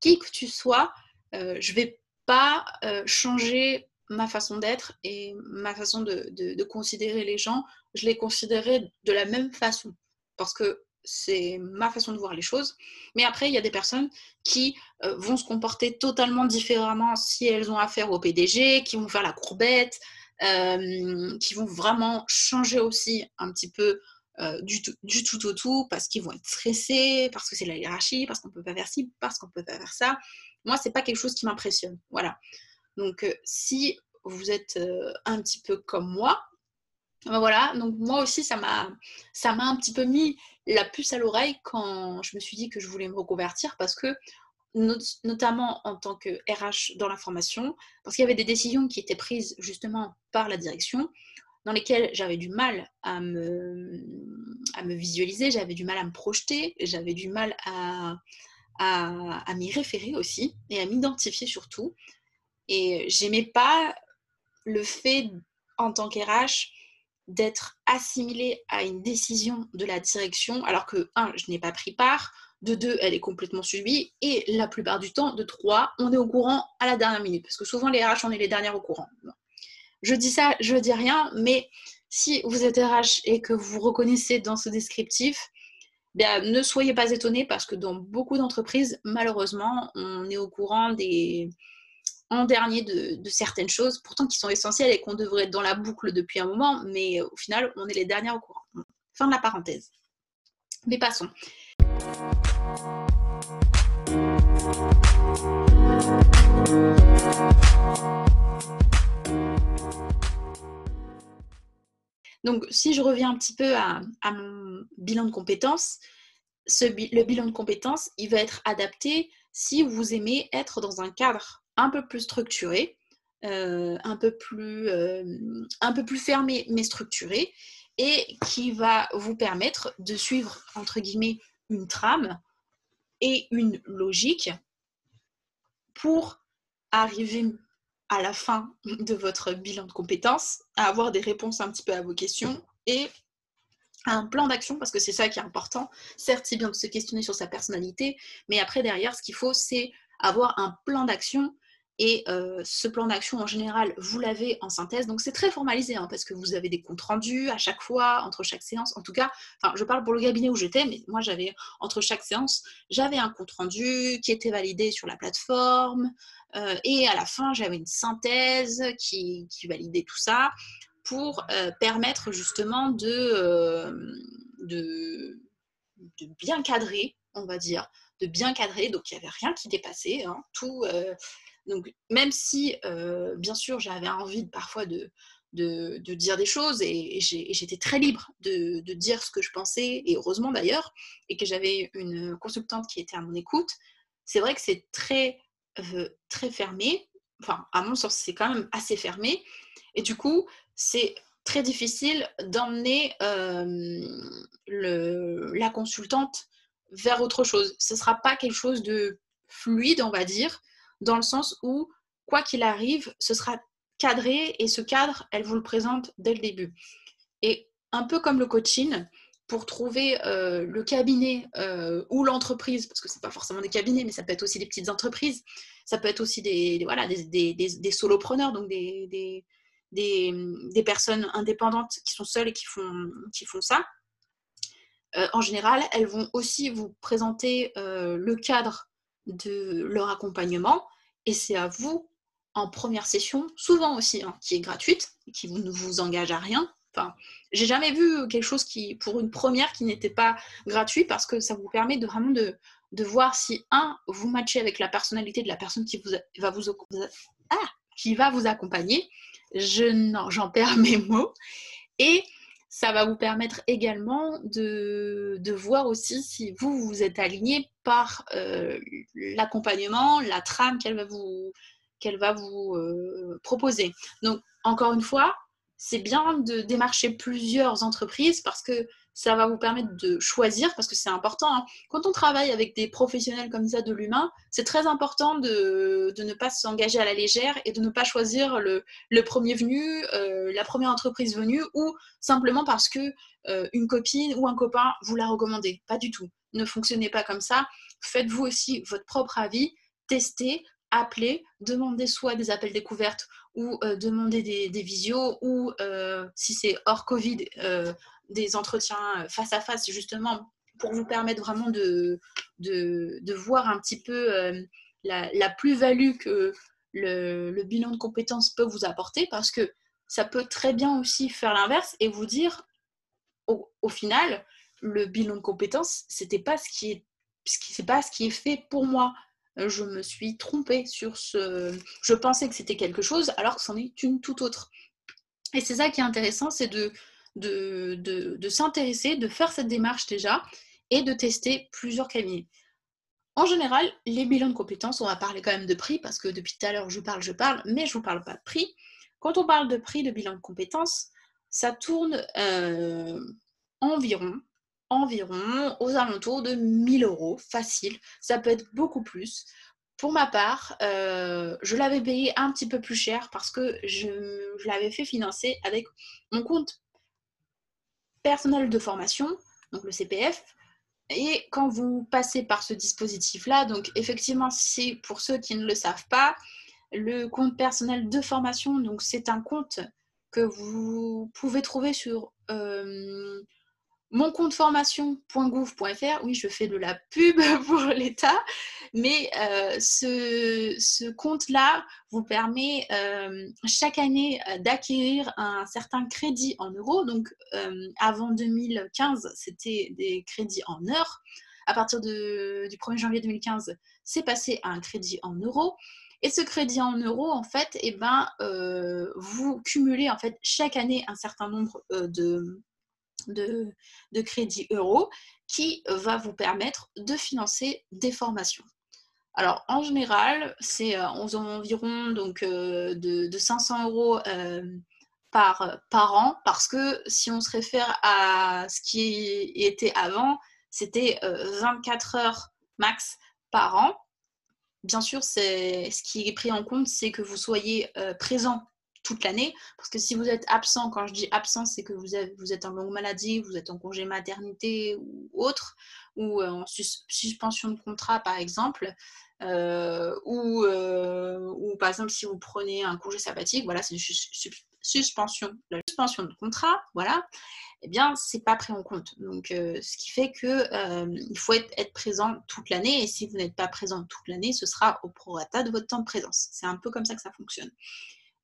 qui que tu sois, euh, je vais pas changer ma façon d'être et ma façon de, de, considérer les gens, je les considérerai de la même façon. Parce que c'est ma façon de voir les choses. Mais après, il y a des personnes qui euh, vont se comporter totalement différemment si elles ont affaire au PDG, qui vont faire la courbette, euh, qui vont vraiment changer aussi un petit peu euh, du, tout, au tout parce qu'ils vont être stressés, parce que c'est la hiérarchie, parce qu'on ne peut pas faire ci, parce qu'on ne peut pas faire ça. Moi, c'est pas quelque chose qui m'impressionne. Voilà. Donc, si vous êtes un petit peu comme moi, voilà, donc moi aussi, ça m'a, ça m'a un petit peu mis la puce à l'oreille quand je me suis dit que je voulais me reconvertir parce que, notamment en tant que RH dans la formation, parce qu'il y avait des décisions qui étaient prises justement par la direction dans lesquelles j'avais du mal à me, à me visualiser, j'avais du mal à me projeter, j'avais du mal à, à, à m'y référer aussi et à m'identifier surtout. Et j'aimais pas le fait en tant qu'RH d'être assimilée à une décision de la direction, alors que, un, je n'ai pas pris part, de deux, elle est complètement subie, et la plupart du temps, de trois, on est au courant à la dernière minute, parce que souvent les RH, on est les dernières au courant. Je dis ça, je dis rien, mais si vous êtes RH et que vous vous reconnaissez dans ce descriptif, bien, ne soyez pas étonnés parce que dans beaucoup d'entreprises, malheureusement, on est au courant des, dernier de, certaines choses, pourtant qui sont essentielles et qu'on devrait être dans la boucle depuis un moment, mais au final, on est les dernières au courant. Fin de la parenthèse. Mais passons. Donc, si je reviens un petit peu à, mon bilan de compétences, le bilan de compétences, il va être adapté si vous aimez être dans un cadre un peu plus structuré, euh, un, peu plus, euh, un peu plus fermé mais structuré, et qui va vous permettre de suivre, entre guillemets, une trame et une logique pour arriver à la fin de votre bilan de compétences, avoir des réponses un petit peu à vos questions et un plan d'action, parce que c'est ça qui est important. Certes, c'est bien de se questionner sur sa personnalité, mais après, derrière, ce qu'il faut, c'est avoir un plan d'action et euh, ce plan d'action, en général, vous l'avez en synthèse. Donc, c'est très formalisé, hein, parce que vous avez des comptes rendus à chaque fois, entre chaque séance. En tout cas, enfin, je parle pour le cabinet où j'étais, mais moi, j'avais, entre chaque séance, j'avais un compte rendu qui était validé sur la plateforme. Euh, et à la fin, j'avais une synthèse qui, validait tout ça pour euh, permettre justement de, bien cadrer, on va dire, de bien cadrer. Donc, il n'y avait rien qui dépassait. Hein. tout donc, même si, euh, bien sûr, j'avais envie parfois de, de, dire des choses et, j'étais très libre de, dire ce que je pensais, et heureusement d'ailleurs, et que j'avais une consultante qui était à mon écoute, c'est vrai que c'est très, euh, très fermé. Enfin, à mon sens, c'est quand même assez fermé. Et du coup, c'est très difficile d'emmener euh, la consultante vers autre chose. Ce ne sera pas quelque chose de fluide, on va dire, dans le sens où, quoi qu'il arrive, ce sera cadré et ce cadre, elle vous le présente dès le début. Et un peu comme le coaching, pour trouver euh, le cabinet euh, ou l'entreprise, parce que ce n'est pas forcément des cabinets, mais ça peut être aussi des petites entreprises, ça peut être aussi des, voilà, des, des, solopreneurs, donc des, des, personnes indépendantes qui sont seules et qui font, qui font ça. Euh, en général, elles vont aussi vous présenter le cadre de leur accompagnement Et c'est à vous, en première session, souvent aussi, hein, qui est gratuite, qui ne vous engage à rien. Enfin, j'ai jamais vu quelque chose qui, pour une première, qui n'était pas gratuit parce que ça vous permet de vraiment de, de voir si, un, vous matchez avec la personnalité de la personne qui vous, va, vous, ah, qui va vous accompagner. Je, j'en perds mes mots. Et ça va vous permettre également de, voir aussi si vous vous êtes aligné par euh, l'accompagnement, la trame qu'elle va vous, va vous euh, proposer. Donc, encore une fois, c'est bien de démarcher plusieurs entreprises parce que ça va vous permettre de choisir, parce que c'est important. Hein. Quand on travaille avec des professionnels comme ça de l'humain, c'est très important de, ne pas s'engager à la légère et de ne pas choisir le, premier venu, euh, la première entreprise venue, ou simplement parce que euh, une copine ou un copain vous l'a recommandé. Pas du tout. Ne fonctionnez pas comme ça. Faites-vous aussi votre propre avis, testez, appelez, demandez soit des appels découvertes ou euh, demandez des, des, visios ou si c'est hors Covid, des entretiens euh, face à face, justement, pour vous permettre vraiment de, de, voir un petit peu euh, la, plus-value que le, bilan de compétences peut vous apporter, parce que ça peut très bien aussi faire l'inverse et vous dire, au, final, le bilan de compétences, c'était pas ce qui est, c'est pas ce qui est fait pour moi. Je me suis trompée sur ce. Je pensais que c'était quelque chose alors que c'en est une toute autre. Et c'est ça qui est intéressant, c'est de, de, s'intéresser, de faire cette démarche déjà et de tester plusieurs cabinets. En général, les bilans de compétences, on va parler quand même de prix parce que depuis tout à l'heure je parle, je parle, mais je ne vous parle pas de prix. Quand on parle de prix de bilan de compétences, ça tourne euh, environ, environ aux alentours de 1000 euros, facile. Ça peut être beaucoup plus. Pour ma part, euh, je l'avais payé un petit peu plus cher parce que je, je l'avais fait financer avec mon compte personnel de formation, donc le CPF. Et quand vous passez par ce dispositif-là, donc effectivement, c'est pour ceux qui ne le savent pas, le compte personnel de formation, donc c'est un compte que vous pouvez trouver sur euh, mon compte formation.gouv.fr, oui, je fais de la pub pour l'État, mais euh, ce, compte-là vous permet euh, chaque année euh, d'acquérir un certain crédit en euros. Donc, avant 2015, c'était des crédits en heures. À partir du 1er janvier 2015, c'est passé à un crédit en euros. Et ce crédit en euros, en fait, eh ben, vous cumulez en fait chaque année un certain nombre de, de, crédit euro qui va vous permettre de financer des formations. Alors en général, c'est euh, environ donc, euh, de, 500 euros euh, par, an parce que si on se réfère à ce qui était avant, c'était 24 heures max par an. Bien sûr, ce qui est pris en compte, c'est que vous soyez présent toute l'année. Parce que si vous êtes absent, quand je dis absent, c'est que vous, êtes en longue maladie, vous êtes en congé maternité ou autre, ou euh, en suspension de contrat par exemple, euh, ou, euh, ou, par exemple si vous prenez un congé sabbatique, voilà, c'est une suspension, la suspension de contrat, voilà, eh bien c'est pas pris en compte. Donc ce qui fait que il faut être, être présent toute l'année et si vous n'êtes pas présent toute l'année, ce sera au prorata de votre temps de présence. C'est un peu comme ça que ça fonctionne.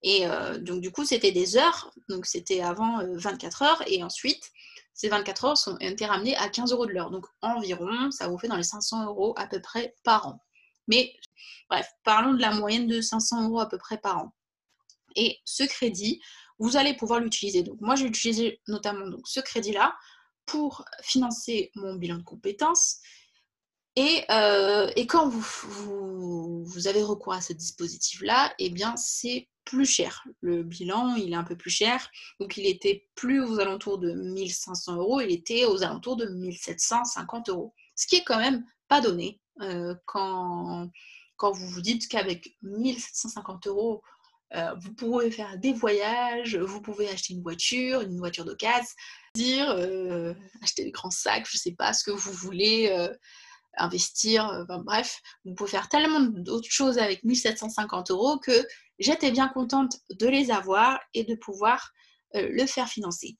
Et euh, donc, du coup, c'était des heures. Donc, c'était avant 24 euh, heures. Et ensuite, ces 24 heures sont été ramenées à 15 euros de l'heure. Donc, environ, ça vous fait dans les 500 euros à peu près par an. Mais, bref, parlons de la moyenne de 500 euros à peu près par an. Et ce crédit, vous allez pouvoir l'utiliser. Donc, moi, j'ai utilisé notamment donc, ce crédit-là pour financer mon bilan de compétences. Et, euh, et quand vous, vous, vous, avez recours à ce dispositif-là, eh bien, c'est plus cher. Le bilan, il est un peu plus cher. Donc, il était plus aux alentours de 1500 euros, il était aux alentours de 1750 euros. Ce qui est quand même pas donné euh, quand, quand vous vous dites qu'avec 1750 euros, euh, vous pouvez faire des voyages, vous pouvez acheter une voiture, une voiture d'occasion, dire, euh, acheter des grands sacs, je ne sais pas ce que vous voulez investir, bref, vous pouvez faire tellement d'autres choses avec 1750 euros que j'étais bien contente de les avoir et de pouvoir euh, le faire financer.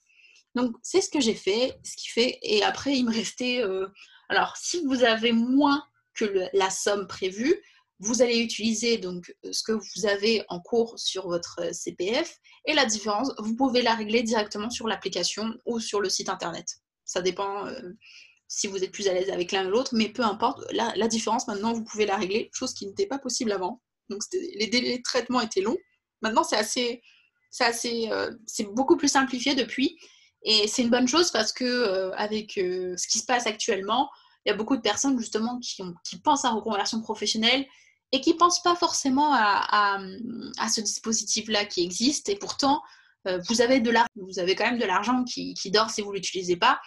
Donc c'est ce que j'ai fait, ce qui fait, et après il me restait, euh, alors si vous avez moins que la somme prévue, vous allez utiliser donc ce que vous avez en cours sur votre CPF et la différence, vous pouvez la régler directement sur l'application ou sur le site internet. Ça dépend si vous êtes plus à l'aise avec l'un ou l'autre, mais peu importe, la, différence maintenant vous pouvez la régler, chose qui n'était pas possible avant. Donc les délais de traitement étaient longs. Maintenant c'est assez, c'est assez, c'est beaucoup plus simplifié depuis. Et c'est une bonne chose parce que euh, avec euh, ce qui se passe actuellement, il y a beaucoup de personnes justement qui, pensent à reconversion professionnelle et qui ne pensent pas forcément à, ce dispositif-là qui existe. Et pourtant, euh, vous, avez de vous avez quand même de l'argent qui, qui, dort si vous ne l'utilisez pas.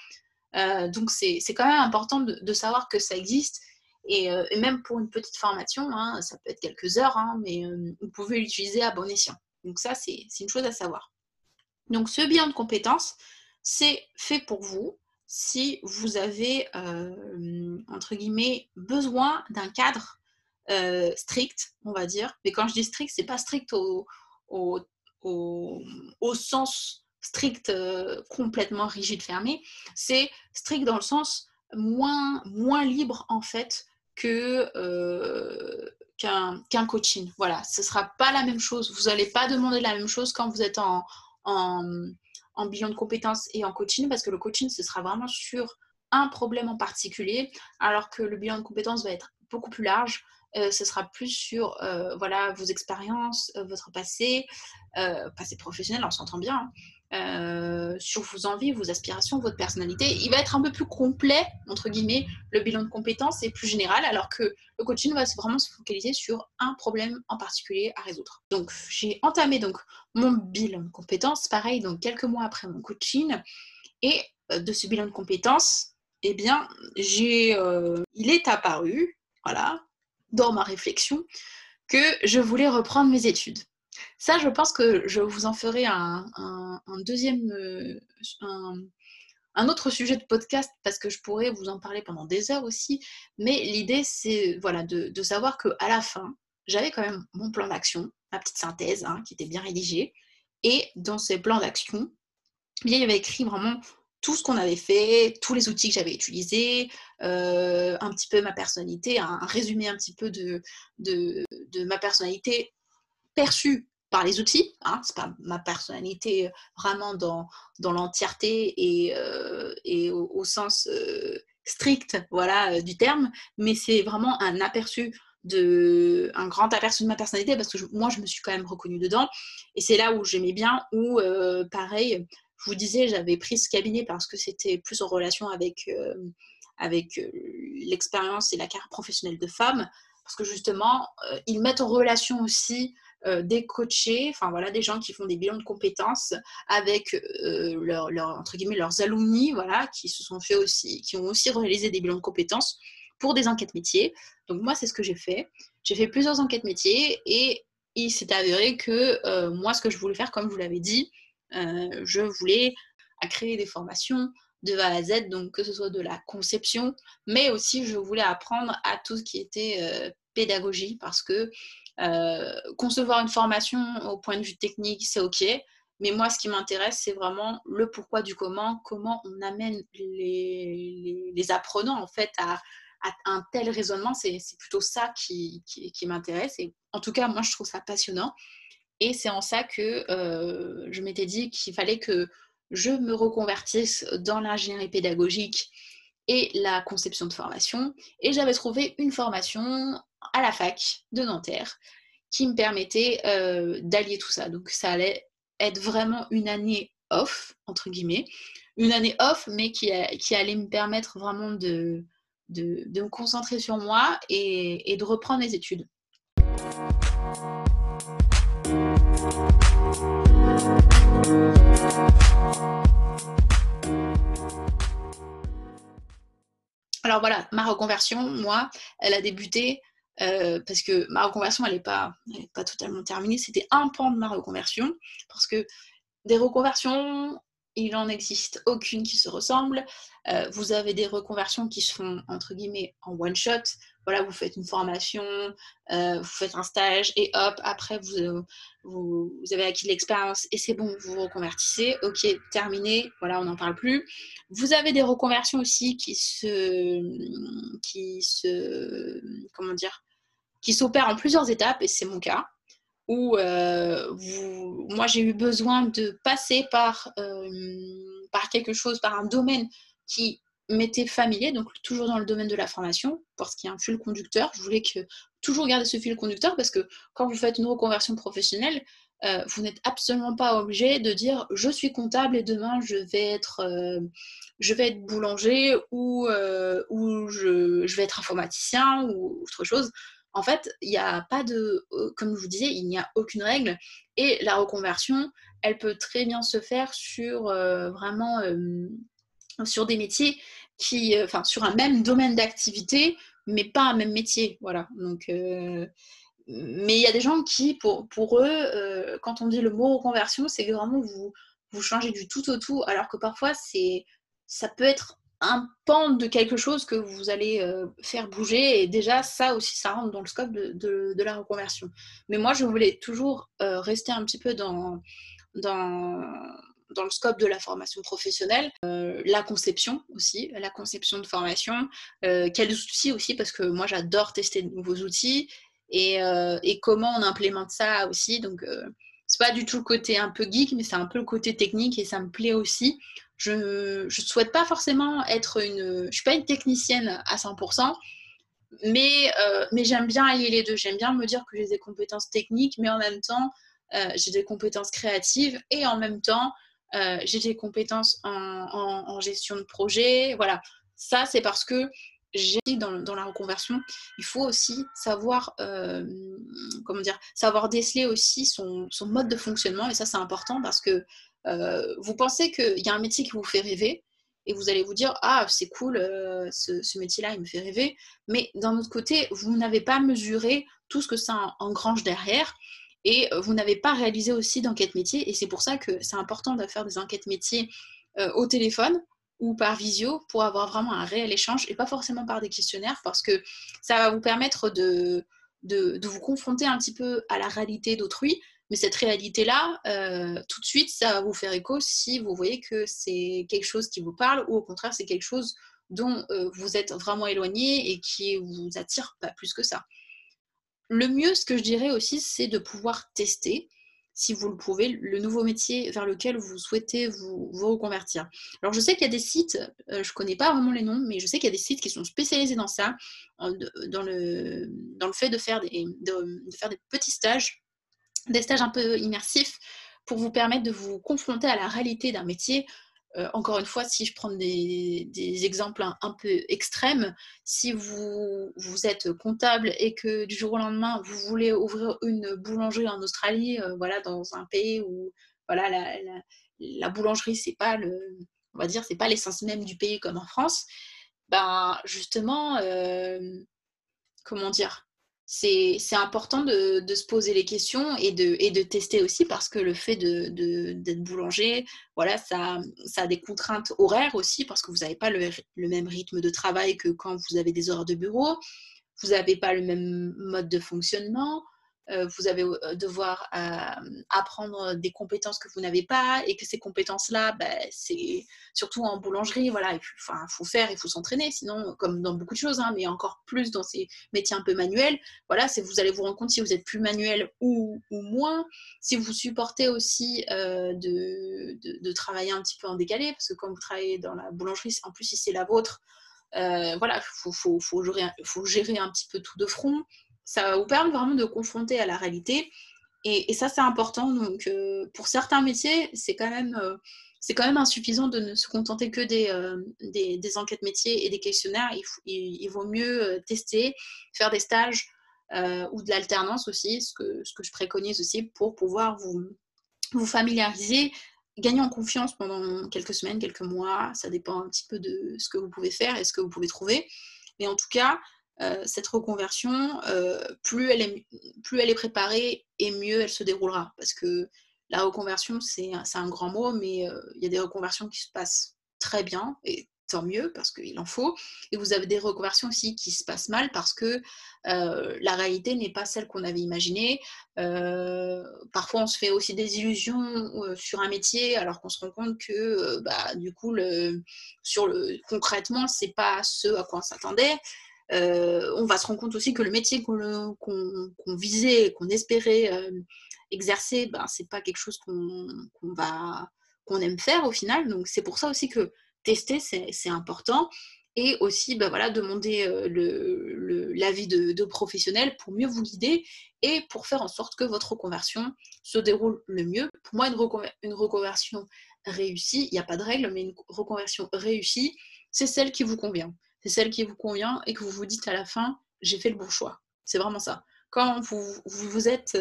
Donc c'est quand même important de, savoir que ça existe. Et, et, même pour une petite formation, hein, ça peut être quelques heures, hein, mais vous pouvez l'utiliser à bon escient. Donc ça, c'est une chose à savoir. Donc ce bilan de compétences, c'est fait pour vous si vous avez, euh, entre guillemets, besoin d'un cadre euh, strict, on va dire. Mais quand je dis strict, c'est pas strict au, au, sens strict euh, complètement rigide, fermé. C'est strict dans le sens moins, moins libre, en fait, que qu'un coaching. Voilà, ce sera pas la même chose. Vous n'allez pas demander la même chose quand vous êtes en, bilan de compétences et en coaching, parce que le coaching, ce sera vraiment sur un problème en particulier, alors que le bilan de compétences va être beaucoup plus large. Euh, ce sera plus sur euh, voilà, vos expériences, euh, votre passé, passé professionnel, on s'entend bien, hein. Euh, sur vos envies, vos aspirations, votre personnalité. Il va être un peu plus complet, entre guillemets, le bilan de compétences est plus général, alors que le coaching va vraiment se focaliser sur un problème en particulier à résoudre. Donc, j'ai entamé donc mon bilan de compétences, pareil, donc quelques mois après mon coaching, et euh, de ce bilan de compétences, eh bien, euh, il est apparu, voilà, dans ma réflexion, que je voulais reprendre mes études. Ça, je pense que je vous en ferai un, deuxième, euh, un, autre sujet de podcast parce que je pourrais vous en parler pendant des heures aussi. Mais l'idée, c'est voilà, de, savoir qu'à la fin, j'avais quand même mon plan d'action, ma petite synthèse hein, qui était bien rédigée. Et dans ces plans d'action, il y avait écrit vraiment tout ce qu'on avait fait, tous les outils que j'avais utilisés, euh, un petit peu ma personnalité, un, résumé un petit peu de, de ma personnalité perçue par les outils. Hein, c'est pas ma personnalité vraiment dans, dans l'entièreté et, euh, et au, sens euh, strict voilà, euh, du terme, mais c'est vraiment un aperçu de un grand aperçu de ma personnalité parce que moi je me suis quand même reconnue dedans et c'est là où j'aimais bien où pareil je vous disais j'avais pris ce cabinet parce que c'était plus en relation avec avec l'expérience et la carrière professionnelle de femme parce que justement ils mettent en relation aussi euh, des coachés, enfin voilà, des gens qui font des bilans de compétences avec euh, entre guillemets, leurs alumni, voilà, qui se sont fait aussi, qui ont aussi réalisé des bilans de compétences pour des enquêtes métiers. Donc moi, c'est ce que j'ai fait. J'ai fait plusieurs enquêtes métiers et il s'est avéré que euh, moi, ce que je voulais faire, comme vous l'avais dit, je voulais créer des formations de A à Z, donc que ce soit de la conception, mais aussi je voulais apprendre à tout ce qui était pédagogie parce que euh, concevoir une formation au point de vue technique, c'est OK. Mais moi, ce qui m'intéresse, c'est vraiment le pourquoi du comment, comment on amène les, apprenants en fait à, un tel raisonnement. C'est plutôt ça qui, m'intéresse. Et en tout cas, moi, je trouve ça passionnant. Et c'est en ça que euh, je m'étais dit qu'il fallait que je me reconvertisse dans l'ingénierie pédagogique et la conception de formation. Et j'avais trouvé une formation à la fac de Nanterre qui me permettait euh, d'allier tout ça. Donc ça allait être vraiment une année off, entre guillemets. Une année off, mais qui, qui allait me permettre vraiment de, me concentrer sur moi et, et de reprendre les études. Alors voilà, ma reconversion, moi, elle a débuté euh, parce que ma reconversion, elle n'est pas, totalement terminée. C'était un pan de ma reconversion, parce que des reconversions, il n'en existe aucune qui se ressemble. Euh, vous avez des reconversions qui se font, entre guillemets, en one shot. Voilà, vous faites une formation, euh, vous faites un stage, et hop, après, vous, vous, avez acquis de l'expérience, et c'est bon, vous vous reconvertissez. Ok, terminé, voilà, on n'en parle plus. Vous avez des reconversions aussi qui se... qui se comment dire qui s'opère en plusieurs étapes, et c'est mon cas, où moi j'ai eu besoin de passer par, par quelque chose, par un domaine qui m'était familier, donc toujours dans le domaine de la formation, parce qu'il y a un fil conducteur. Je voulais que toujours garder ce fil conducteur parce que quand vous faites une reconversion professionnelle, euh, vous n'êtes absolument pas obligé de dire je suis comptable et demain je vais être, euh, je vais être boulanger ou, euh, ou je, je, vais être informaticien ou autre chose. En fait, il n'y a pas de, comme je vous disais, il n'y a aucune règle et la reconversion, elle peut très bien se faire sur vraiment sur des métiers qui, enfin, sur un même domaine d'activité, mais pas un même métier, voilà. Donc mais il y a des gens qui, pour, eux, euh, quand on dit le mot reconversion, c'est vraiment vous, vous changez du tout au tout, alors que parfois, ça peut être un pan de quelque chose que vous allez euh, faire bouger, et déjà, ça aussi, ça rentre dans le scope de, de, la reconversion. Mais moi, je voulais toujours euh, rester un petit peu dans, dans, dans le scope de la formation professionnelle, la conception aussi, la conception de formation, quels outils aussi, parce que moi j'adore tester de nouveaux outils euh, et, comment on implémente ça aussi. Donc, euh, c'est pas du tout le côté un peu geek, mais c'est un peu le côté technique et ça me plaît aussi. Je ne souhaite pas forcément être une. Je suis pas une technicienne à 100%, mais, euh, mais j'aime bien allier les deux. J'aime bien me dire que j'ai des compétences techniques, mais en même temps, j'ai des compétences créatives et en même temps, j'ai des compétences en, gestion de projet. Voilà. Ça, c'est parce que j'ai dans, dans, la reconversion, il faut aussi savoir, euh, comment dire, savoir déceler aussi son, son, mode de fonctionnement. Et ça, c'est important parce que euh, vous pensez qu'il y a un métier qui vous fait rêver et vous allez vous dire, ah, c'est cool, euh, ce, métier-là, il me fait rêver. Mais d'un autre côté, vous n'avez pas mesuré tout ce que ça engrange derrière et vous n'avez pas réalisé aussi d'enquête métier. Et c'est pour ça que c'est important de faire des enquêtes métiers au téléphone ou par visio pour avoir vraiment un réel échange et pas forcément par des questionnaires parce que ça va vous permettre de, vous confronter un petit peu à la réalité d'autrui. Mais cette réalité-là, euh, tout de suite, ça va vous faire écho si vous voyez que c'est quelque chose qui vous parle ou au contraire, c'est quelque chose dont euh, vous êtes vraiment éloigné et qui vous attire pas plus que ça. Le mieux, ce que je dirais aussi, c'est de pouvoir tester si vous le pouvez, le nouveau métier vers lequel vous souhaitez vous, reconvertir. Alors je sais qu'il y a des sites, euh, je ne connais pas vraiment les noms, mais je sais qu'il y a des sites qui sont spécialisés dans ça, dans le, dans le fait de faire, des, de, faire des petits stages, des stages un peu immersifs pour vous permettre de vous confronter à la réalité d'un métier. Euh, encore une fois, si je prends des, exemples un, peu extrêmes, si vous, êtes comptable et que du jour au lendemain, vous voulez ouvrir une boulangerie en Australie, euh, voilà, dans un pays où voilà, la, la, boulangerie, c'est pas le, on va dire, c'est pas l'essence même du pays comme en France, ben justement, euh, comment dire, c'est important de, se poser les questions et de, et de, tester aussi parce que le fait d'être de, boulanger, voilà, ça, ça, a des contraintes horaires aussi parce que vous n'avez pas le, le, même rythme de travail que quand vous avez des heures de bureau, vous n'avez pas le même mode de fonctionnement, vous allez euh, devoir euh, apprendre des compétences que vous n'avez pas et que ces compétences-là, bah, c'est surtout en boulangerie, voilà, il faut, faire, il faut s'entraîner, sinon, comme dans beaucoup de choses, hein, mais encore plus dans ces métiers un peu manuels, voilà, c'est vous allez vous rendre compte si vous êtes plus manuel ou, moins, si vous supportez aussi de, travailler un petit peu en décalé, parce que quand vous travaillez dans la boulangerie, en plus si c'est la vôtre, voilà, il faut, faut, gérer un petit peu tout de front ça vous permet vraiment de confronter à la réalité. Et, ça, c'est important. Donc, euh, pour certains métiers, c'est quand même... Euh, c'est quand même insuffisant de ne se contenter que des, euh, des, enquêtes métiers et des questionnaires. Il, il, vaut mieux tester, faire des stages ou de l'alternance aussi, ce que, ce que je préconise aussi pour pouvoir vous, vous familiariser, gagner en confiance pendant quelques semaines, quelques mois. Ça dépend un petit peu de ce que vous pouvez faire et ce que vous pouvez trouver. Mais en tout cas, cette reconversion, euh, plus, elle est, plus elle est préparée et mieux elle se déroulera. Parce que la reconversion, c'est un grand mot, mais euh, il y a des reconversions qui se passent très bien, et tant mieux, parce qu'il en faut. Et vous avez des reconversions aussi qui se passent mal, parce que la réalité n'est pas celle qu'on avait imaginée. parfois, on se fait aussi des illusions sur un métier, alors qu'on se rend compte que, bah, du coup, le, sur le, concrètement, c'est pas ce à quoi on s'attendait. On va se rendre compte aussi que le métier qu'on visait, qu'on espérait exercer, ben, c'est pas quelque chose qu'on va qu'on aime faire au final. Donc c'est pour ça aussi que tester, c'est important. Et aussi, ben voilà, demander l'avis de, de professionnels pour mieux vous guider et pour faire en sorte que votre reconversion se déroule le mieux. Pour moi, une, reconversion réussie, il n'y a pas de règle, mais une reconversion réussie, c'est celle qui vous convient. C'est celle qui vous convient et que vous vous dites à la fin, j'ai fait le bon choix. C'est vraiment ça. Quand vous, vous, êtes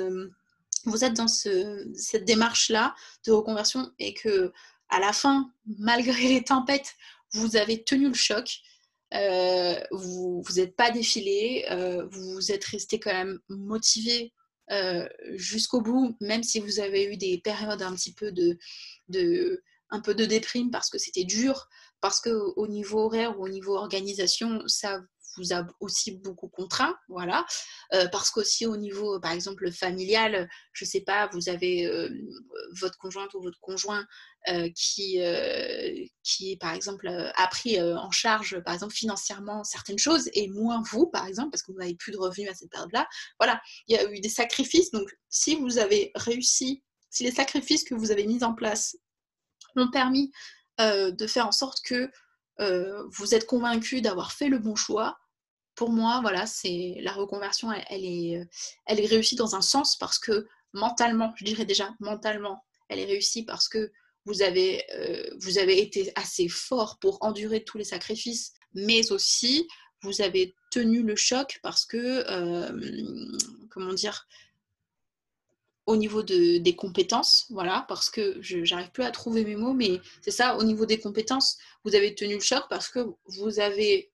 vous êtes dans cette démarche-là de reconversion et que à la fin, malgré les tempêtes, vous avez tenu le choc, euh, vous n'êtes pas défilé, euh, vous êtes resté quand même motivé euh, jusqu'au bout, même si vous avez eu des périodes un petit peu de, de un peu de déprime parce que c'était dur, parce que au niveau horaire ou au niveau organisation, ça vous a aussi beaucoup contraint, voilà, euh, parce qu'aussi au niveau, par exemple, familial, je sais pas, vous avez euh, votre conjointe ou votre conjoint euh, qui, qui, par exemple, a pris en charge, par exemple, financièrement certaines choses, et moins vous, par exemple, parce que vous n'avez plus de revenus à cette période-là. Voilà, il y a eu des sacrifices, donc si vous avez réussi, si les sacrifices que vous avez mis en place ont permis de faire en sorte que vous êtes convaincu d'avoir fait le bon choix, pour moi, voilà, c'est la reconversion, elle, est, réussie dans un sens parce que mentalement, je dirais déjà mentalement, elle est réussie parce que vous avez, vous avez été assez fort pour endurer tous les sacrifices, mais aussi vous avez tenu le choc parce que, comment dire, au niveau de, des compétences, voilà, parce que je n'arrive plus à trouver mes mots, mais c'est ça, au niveau des compétences, vous avez tenu le choc parce que vous avez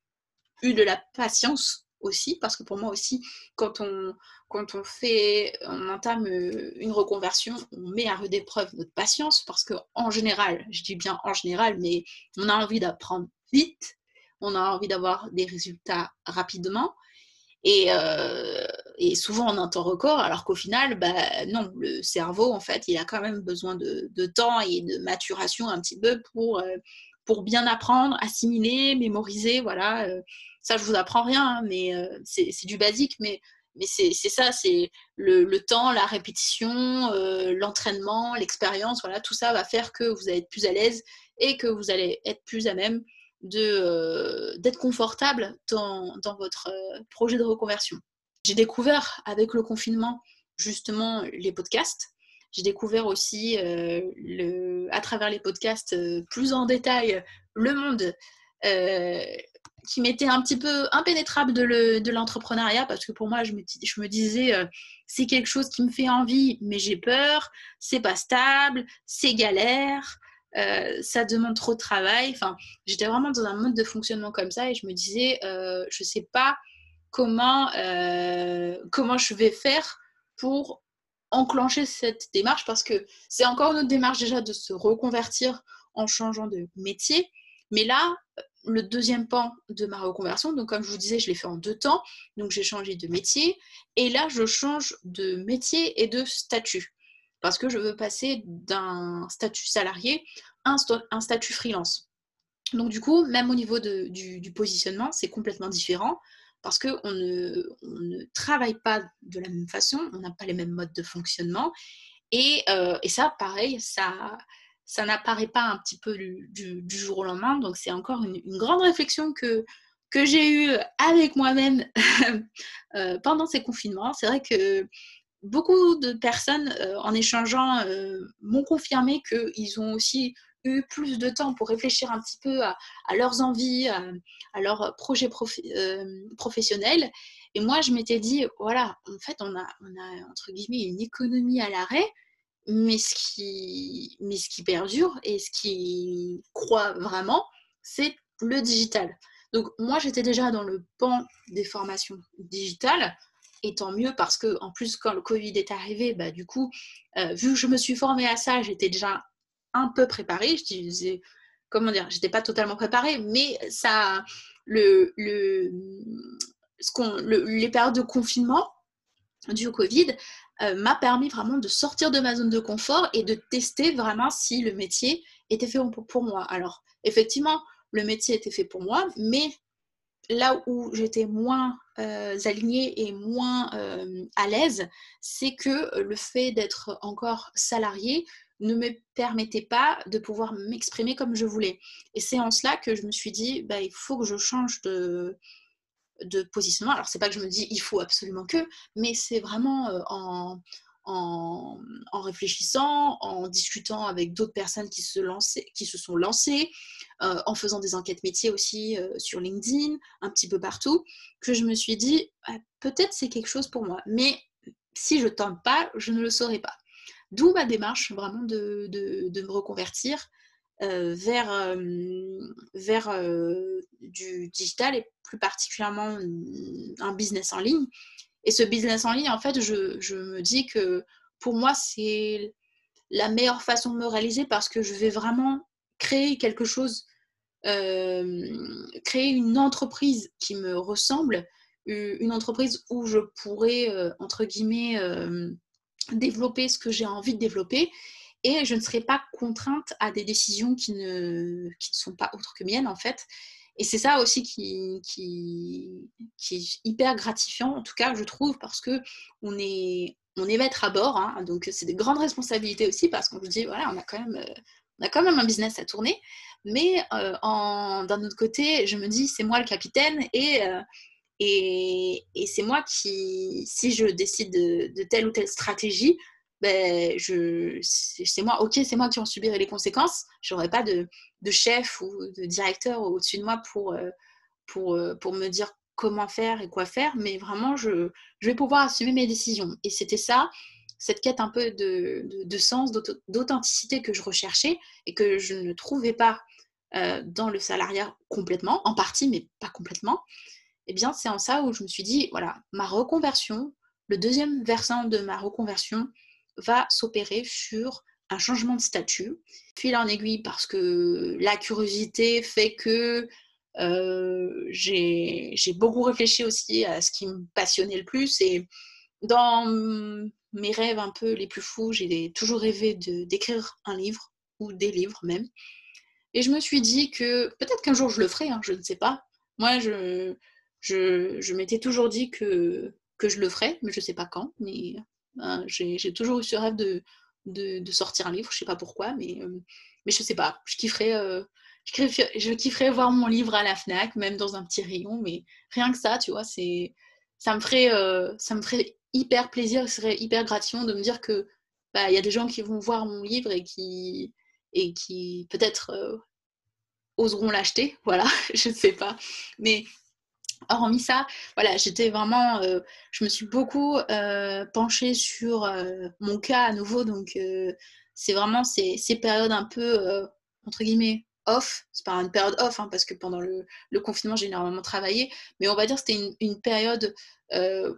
eu de la patience aussi, parce que pour moi aussi, quand on, quand on fait, on entame une reconversion, on met à rude épreuve notre patience, parce que en général, je dis bien en général, mais on a envie d'apprendre vite, on a envie d'avoir des résultats rapidement, et, euh, et, souvent en un temps record, alors qu'au final, bah, non, le cerveau, en fait, il a quand même besoin de, temps et de maturation un petit peu pour, euh, pour bien apprendre, assimiler, mémoriser, voilà. Euh, ça, je vous apprends rien, hein, mais euh, c'est du basique, mais, mais c'est ça, c'est le, temps, la répétition, l'entraînement, l'expérience, voilà, tout ça va faire que vous allez être plus à l'aise et que vous allez être plus à même d'être confortable dans, dans votre projet de reconversion. J'ai découvert avec le confinement justement les podcasts j'ai découvert aussi euh, à travers les podcasts euh, plus en détail le monde euh, qui m'était un petit peu impénétrable de l'entrepreneuriat parce que pour moi, je me, disais, c'est quelque chose qui me fait envie, mais j'ai peur, c'est pas stable, c'est galère. ça demande trop de travail. Enfin, j'étais vraiment dans un mode de fonctionnement comme ça et je me disais, je sais pas comment, comment je vais faire pour enclencher cette démarche parce que c'est encore une autre démarche déjà de se reconvertir en changeant de métier. Mais là, le deuxième pan de ma reconversion, donc comme je vous disais, je l'ai fait en deux temps. Donc j'ai changé de métier et là, je change de métier et de statut parce que je veux passer d'un statut salarié à un, statut freelance. Donc du coup, même au niveau du positionnement, c'est complètement différent parce qu'on ne, on ne travaille pas de la même façon, on n'a pas les mêmes modes de fonctionnement. Et, euh, ça, pareil, ça, n'apparaît pas un petit peu du, jour au lendemain. Donc c'est encore une, grande réflexion que, que j'ai eue avec moi-même euh, pendant ces confinements. C'est vrai que beaucoup de personnes, euh, en échangeant, m'ont confirmé qu'ils ont aussi eu plus de temps pour réfléchir un petit peu à, leurs envies, à, leurs projets euh, professionnels. Et moi, je m'étais dit, voilà, en fait, on a, on a entre guillemets une économie à l'arrêt, mais ce qui, mais ce qui perdure et ce qui croit vraiment, c'est le digital. Donc moi, j'étais déjà dans le pan des formations digitales, et tant mieux parce que en plus quand le Covid est arrivé, bah, du coup, euh, vu que je me suis formée à ça, j'étais déjà un peu préparée. Je disais, comment dire, j'étais pas totalement préparée, mais ça, le, le, les périodes de confinement du Covid euh, m'a permis vraiment de sortir de ma zone de confort et de tester vraiment si le métier était fait pour, pour moi. Alors, effectivement, le métier était fait pour moi, mais là où j'étais moins alignée et moins à l'aise, c'est que le fait d'être encore salariée ne me permettait pas de pouvoir m'exprimer comme je voulais. Et c'est en cela que je me suis dit, bah, il faut que je change de, de positionnement. Alors, c'est pas que je me dis il faut absolument que, mais c'est vraiment en, en, réfléchissant, en discutant avec d'autres personnes qui se, qui se sont lancées, euh, en faisant des enquêtes métiers aussi euh, sur LinkedIn, un petit peu partout, que je me suis dit, ah, peut-être c'est quelque chose pour moi. Mais si je tente pas, je ne le saurais pas. D'où ma démarche vraiment de, me reconvertir euh, vers, vers du digital et plus particulièrement un business en ligne. Et ce business en ligne, en fait, je, me dis que pour moi, c'est la meilleure façon de me réaliser parce que je vais vraiment créer quelque chose, euh, créer une entreprise qui me ressemble, une entreprise où je pourrais, euh, entre guillemets, euh, développer ce que j'ai envie de développer et je ne serai pas contrainte à des décisions qui ne, qui ne sont pas autres que miennes, en fait. Et c'est ça aussi qui, qui, qui, est hyper gratifiant, en tout cas, je trouve, parce que on est, on est maître à bord. Hein, donc, c'est des grandes responsabilités aussi, parce qu'on se dit, voilà, on a quand même, on a quand même un business à tourner. Mais euh, d'un autre côté, je me dis, c'est moi le capitaine et, euh, et, c'est moi qui, si je décide de, telle ou telle stratégie, ben, je, c'est moi, ok, c'est moi qui en subirai les conséquences. Je n'aurai pas de, chef ou de directeur au-dessus de moi pour, euh, pour, euh, pour me dire comment faire et quoi faire, mais vraiment, je, je vais pouvoir assumer mes décisions. Et c'était ça, cette quête un peu de, de, de sens, d'authenticité que je recherchais et que je ne trouvais pas euh, dans le salariat complètement, en partie, mais pas complètement. Eh bien, c'est en ça où je me suis dit, voilà, ma reconversion, le deuxième versant de ma reconversion, va s'opérer sur un changement de statut. Là en aiguille parce que la curiosité fait que euh, j'ai beaucoup réfléchi aussi à ce qui me passionnait le plus et dans mes rêves un peu les plus fous, j'ai toujours rêvé d'écrire un livre ou des livres même. Et je me suis dit que peut-être qu'un jour je le ferai, hein, je ne sais pas. Moi, je, je, m'étais toujours dit que, que je le ferais, mais je ne sais pas quand. Mais Hein, j'ai toujours eu ce rêve de, de, sortir un livre, je sais pas pourquoi, mais, euh, mais je sais pas. Je kifferais, euh, je, kifferais, voir mon livre à la Fnac, même dans un petit rayon, mais rien que ça, tu vois, ça me ferait euh, ça me ferait hyper plaisir, ce serait hyper gratifiant de me dire que bah, il y a des gens qui vont voir mon livre et qui et qui peut-être oseront l'acheter, voilà, je ne sais pas. Mais hormis ça, voilà, j'étais vraiment, euh, je me suis beaucoup euh, penchée sur euh, mon cas à nouveau, donc c'est vraiment ces, périodes un peu, entre guillemets, off, c'est pas une période off, hein, parce que pendant le, confinement, j'ai énormément travaillé, mais on va dire que c'était une, période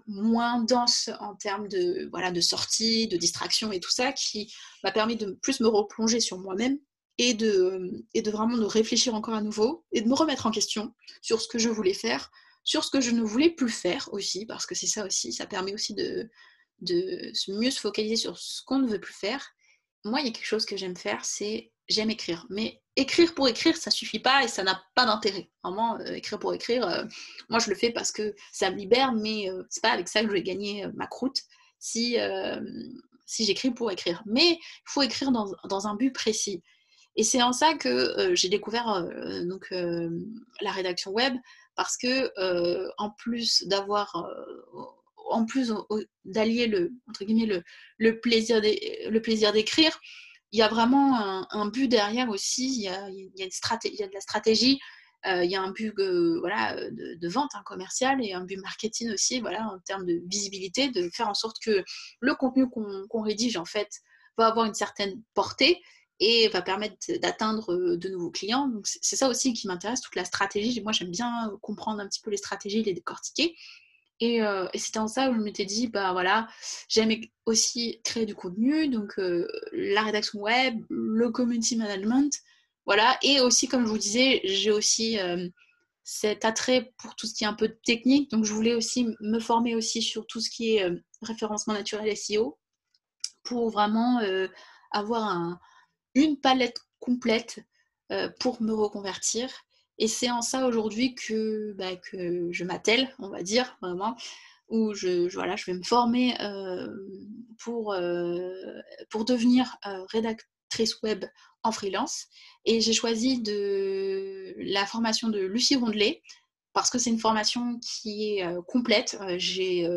moins dense en termes de, voilà, de sortie, de distraction et tout ça, qui m'a permis de plus me replonger sur moi-même et de, et de vraiment de réfléchir encore à nouveau et de me remettre en question sur ce que je voulais faire, sur ce que je ne voulais plus faire aussi, parce que c'est ça aussi, ça permet aussi de, de mieux se focaliser sur ce qu'on ne veut plus faire. Moi, il y a quelque chose que j'aime faire, c'est j'aime écrire. Mais écrire pour écrire, ça suffit pas et ça n'a pas d'intérêt. Vraiment, euh, écrire pour écrire, euh, moi je le fais parce que ça me libère, mais euh, c'est pas avec ça que je vais gagner ma croûte si, si j'écris pour écrire. Mais il faut écrire dans, dans, un but précis. Et c'est en ça que j'ai découvert donc, la rédaction web parce que euh, en plus d'avoir euh, en plus d'allier le entre guillemets le, plaisir le plaisir d'écrire il y a vraiment un, but derrière aussi. Il y a, il y a de la stratégie euh, il y a un but voilà, de, vente hein, commerciale et un but marketing aussi voilà, en termes de visibilité, de faire en sorte que le contenu qu'on rédige en fait va avoir une certaine portée et va permettre d'atteindre euh, de nouveaux clients. Donc c'est ça aussi qui m'intéresse, toute la stratégie. Moi j'aime bien comprendre un petit peu les stratégies, les décortiquer. Et, euh, c'était en ça où je m'étais dit, bah voilà, j'aime aussi créer du contenu, donc euh, la rédaction web, le community management, voilà. Et aussi, comme je vous disais, j'ai aussi cet attrait pour tout ce qui est un peu technique, donc je voulais aussi me former aussi sur tout ce qui est référencement naturel SEO pour vraiment avoir un, une palette complète euh, pour me reconvertir Et c'est en ça aujourd'hui que, bah, que je m'attelle, on va dire, vraiment, où je, voilà, je vais me former pour, pour devenir rédactrice web en freelance. Et j'ai choisi de la formation de Lucie Rondelet parce que c'est une formation qui est complète. j'ai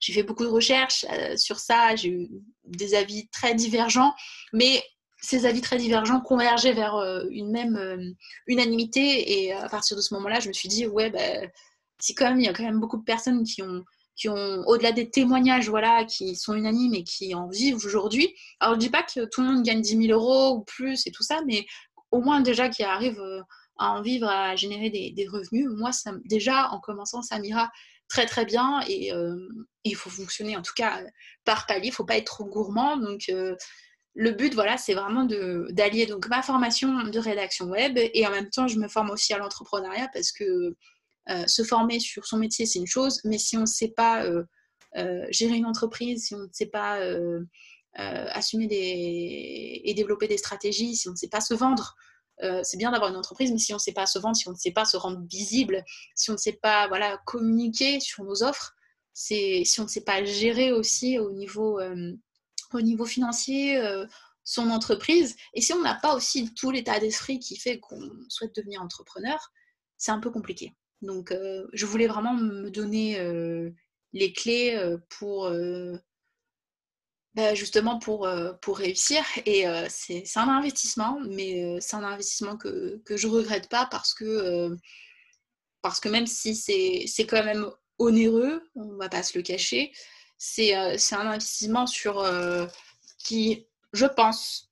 fait beaucoup de recherches sur ça, j'ai eu des avis très divergents, mais ces avis très divergents convergeaient vers euh, une même euh, unanimité. Et à partir de ce moment-là, je me suis dit, ouais, bah, si quand même, il y a quand même beaucoup de personnes qui ont, qui ont au-delà des témoignages, voilà, qui sont unanimes et qui en vivent aujourd'hui. Alors, je dis pas que tout le monde gagne 10 000 euros ou plus et tout ça, mais au moins déjà qui arrivent euh, à en vivre, à générer des, revenus. Moi, ça, déjà, en commençant, ça m'ira très très bien et il faut fonctionner en tout cas par palier, il ne faut pas être trop gourmand. Donc, le but, voilà, c'est vraiment d'allier donc ma formation de rédaction web et en même temps, je me forme aussi à l'entrepreneuriat parce que euh, se former sur son métier, c'est une chose, mais si on ne sait pas euh, euh, gérer une entreprise, si on ne sait pas assumer et développer des stratégies, si on ne sait pas se vendre, c'est bien d'avoir une entreprise, mais si on ne sait pas se vendre, si on ne sait pas se rendre visible, si on ne sait pas voilà, communiquer sur nos offres, si on ne sait pas gérer aussi au niveau au niveau financier, euh, son entreprise. Et si on n'a pas aussi tout l'état d'esprit qui fait qu'on souhaite devenir entrepreneur, c'est un peu compliqué. Donc, euh, je voulais vraiment me donner euh, les clés pour bah, justement pour, pour réussir. Et c'est un investissement, mais c'est un investissement que, que je ne regrette pas parce que, parce que même si c'est quand même onéreux, on ne va pas se le cacher, euh, c'est un investissement sur, euh, qui, je pense,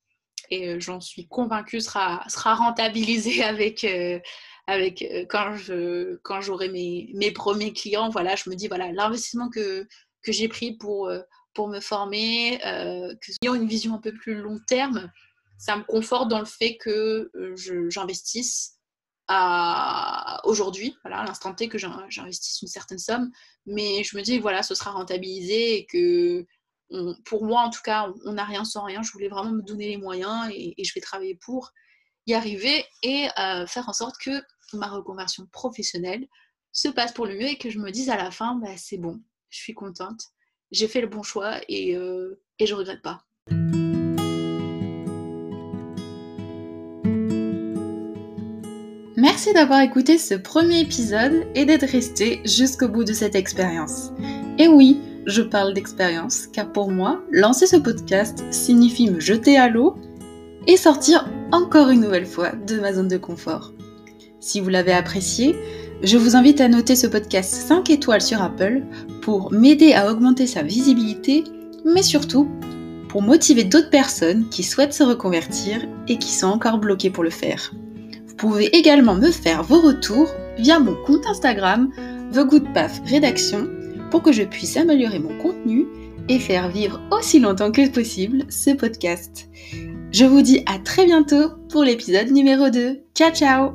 et j'en suis convaincue, sera, sera rentabilisé avec, euh, avec quand je quand j'aurai mes, mes, premiers clients. Voilà, je me dis, voilà, l'investissement que, que j'ai pris pour, pour me former, que ayant une vision un peu plus long terme, ça me conforte dans le fait que j'investisse aujourd'hui, voilà, à l'instant T que j'investisse une certaine somme, mais je me dis voilà, ce sera rentabilisé et que pour moi en tout cas, on n'a rien sans rien. Je voulais vraiment me donner les moyens et, je vais travailler pour y arriver et euh, faire en sorte que ma reconversion professionnelle se passe pour le mieux et que je me dise à la fin, bah, c'est bon, je suis contente, j'ai fait le bon choix et, euh, et je regrette pas. D'avoir écouté ce premier épisode et d'être resté jusqu'au bout de cette expérience. Et oui, je parle d'expérience, car pour moi, lancer ce podcast signifie me jeter à l'eau et sortir encore une nouvelle fois de ma zone de confort. Si vous l'avez apprécié, je vous invite à noter ce podcast 5 étoiles sur Apple pour m'aider à augmenter sa visibilité, mais surtout pour motiver d'autres personnes qui souhaitent se reconvertir et qui sont encore bloquées pour le faire. Vous pouvez également me faire vos retours via mon compte Instagram The Good Path Rédaction pour que je puisse améliorer mon contenu et faire vivre aussi longtemps que possible ce podcast. Je vous dis à très bientôt pour l'épisode numéro 2. Ciao ciao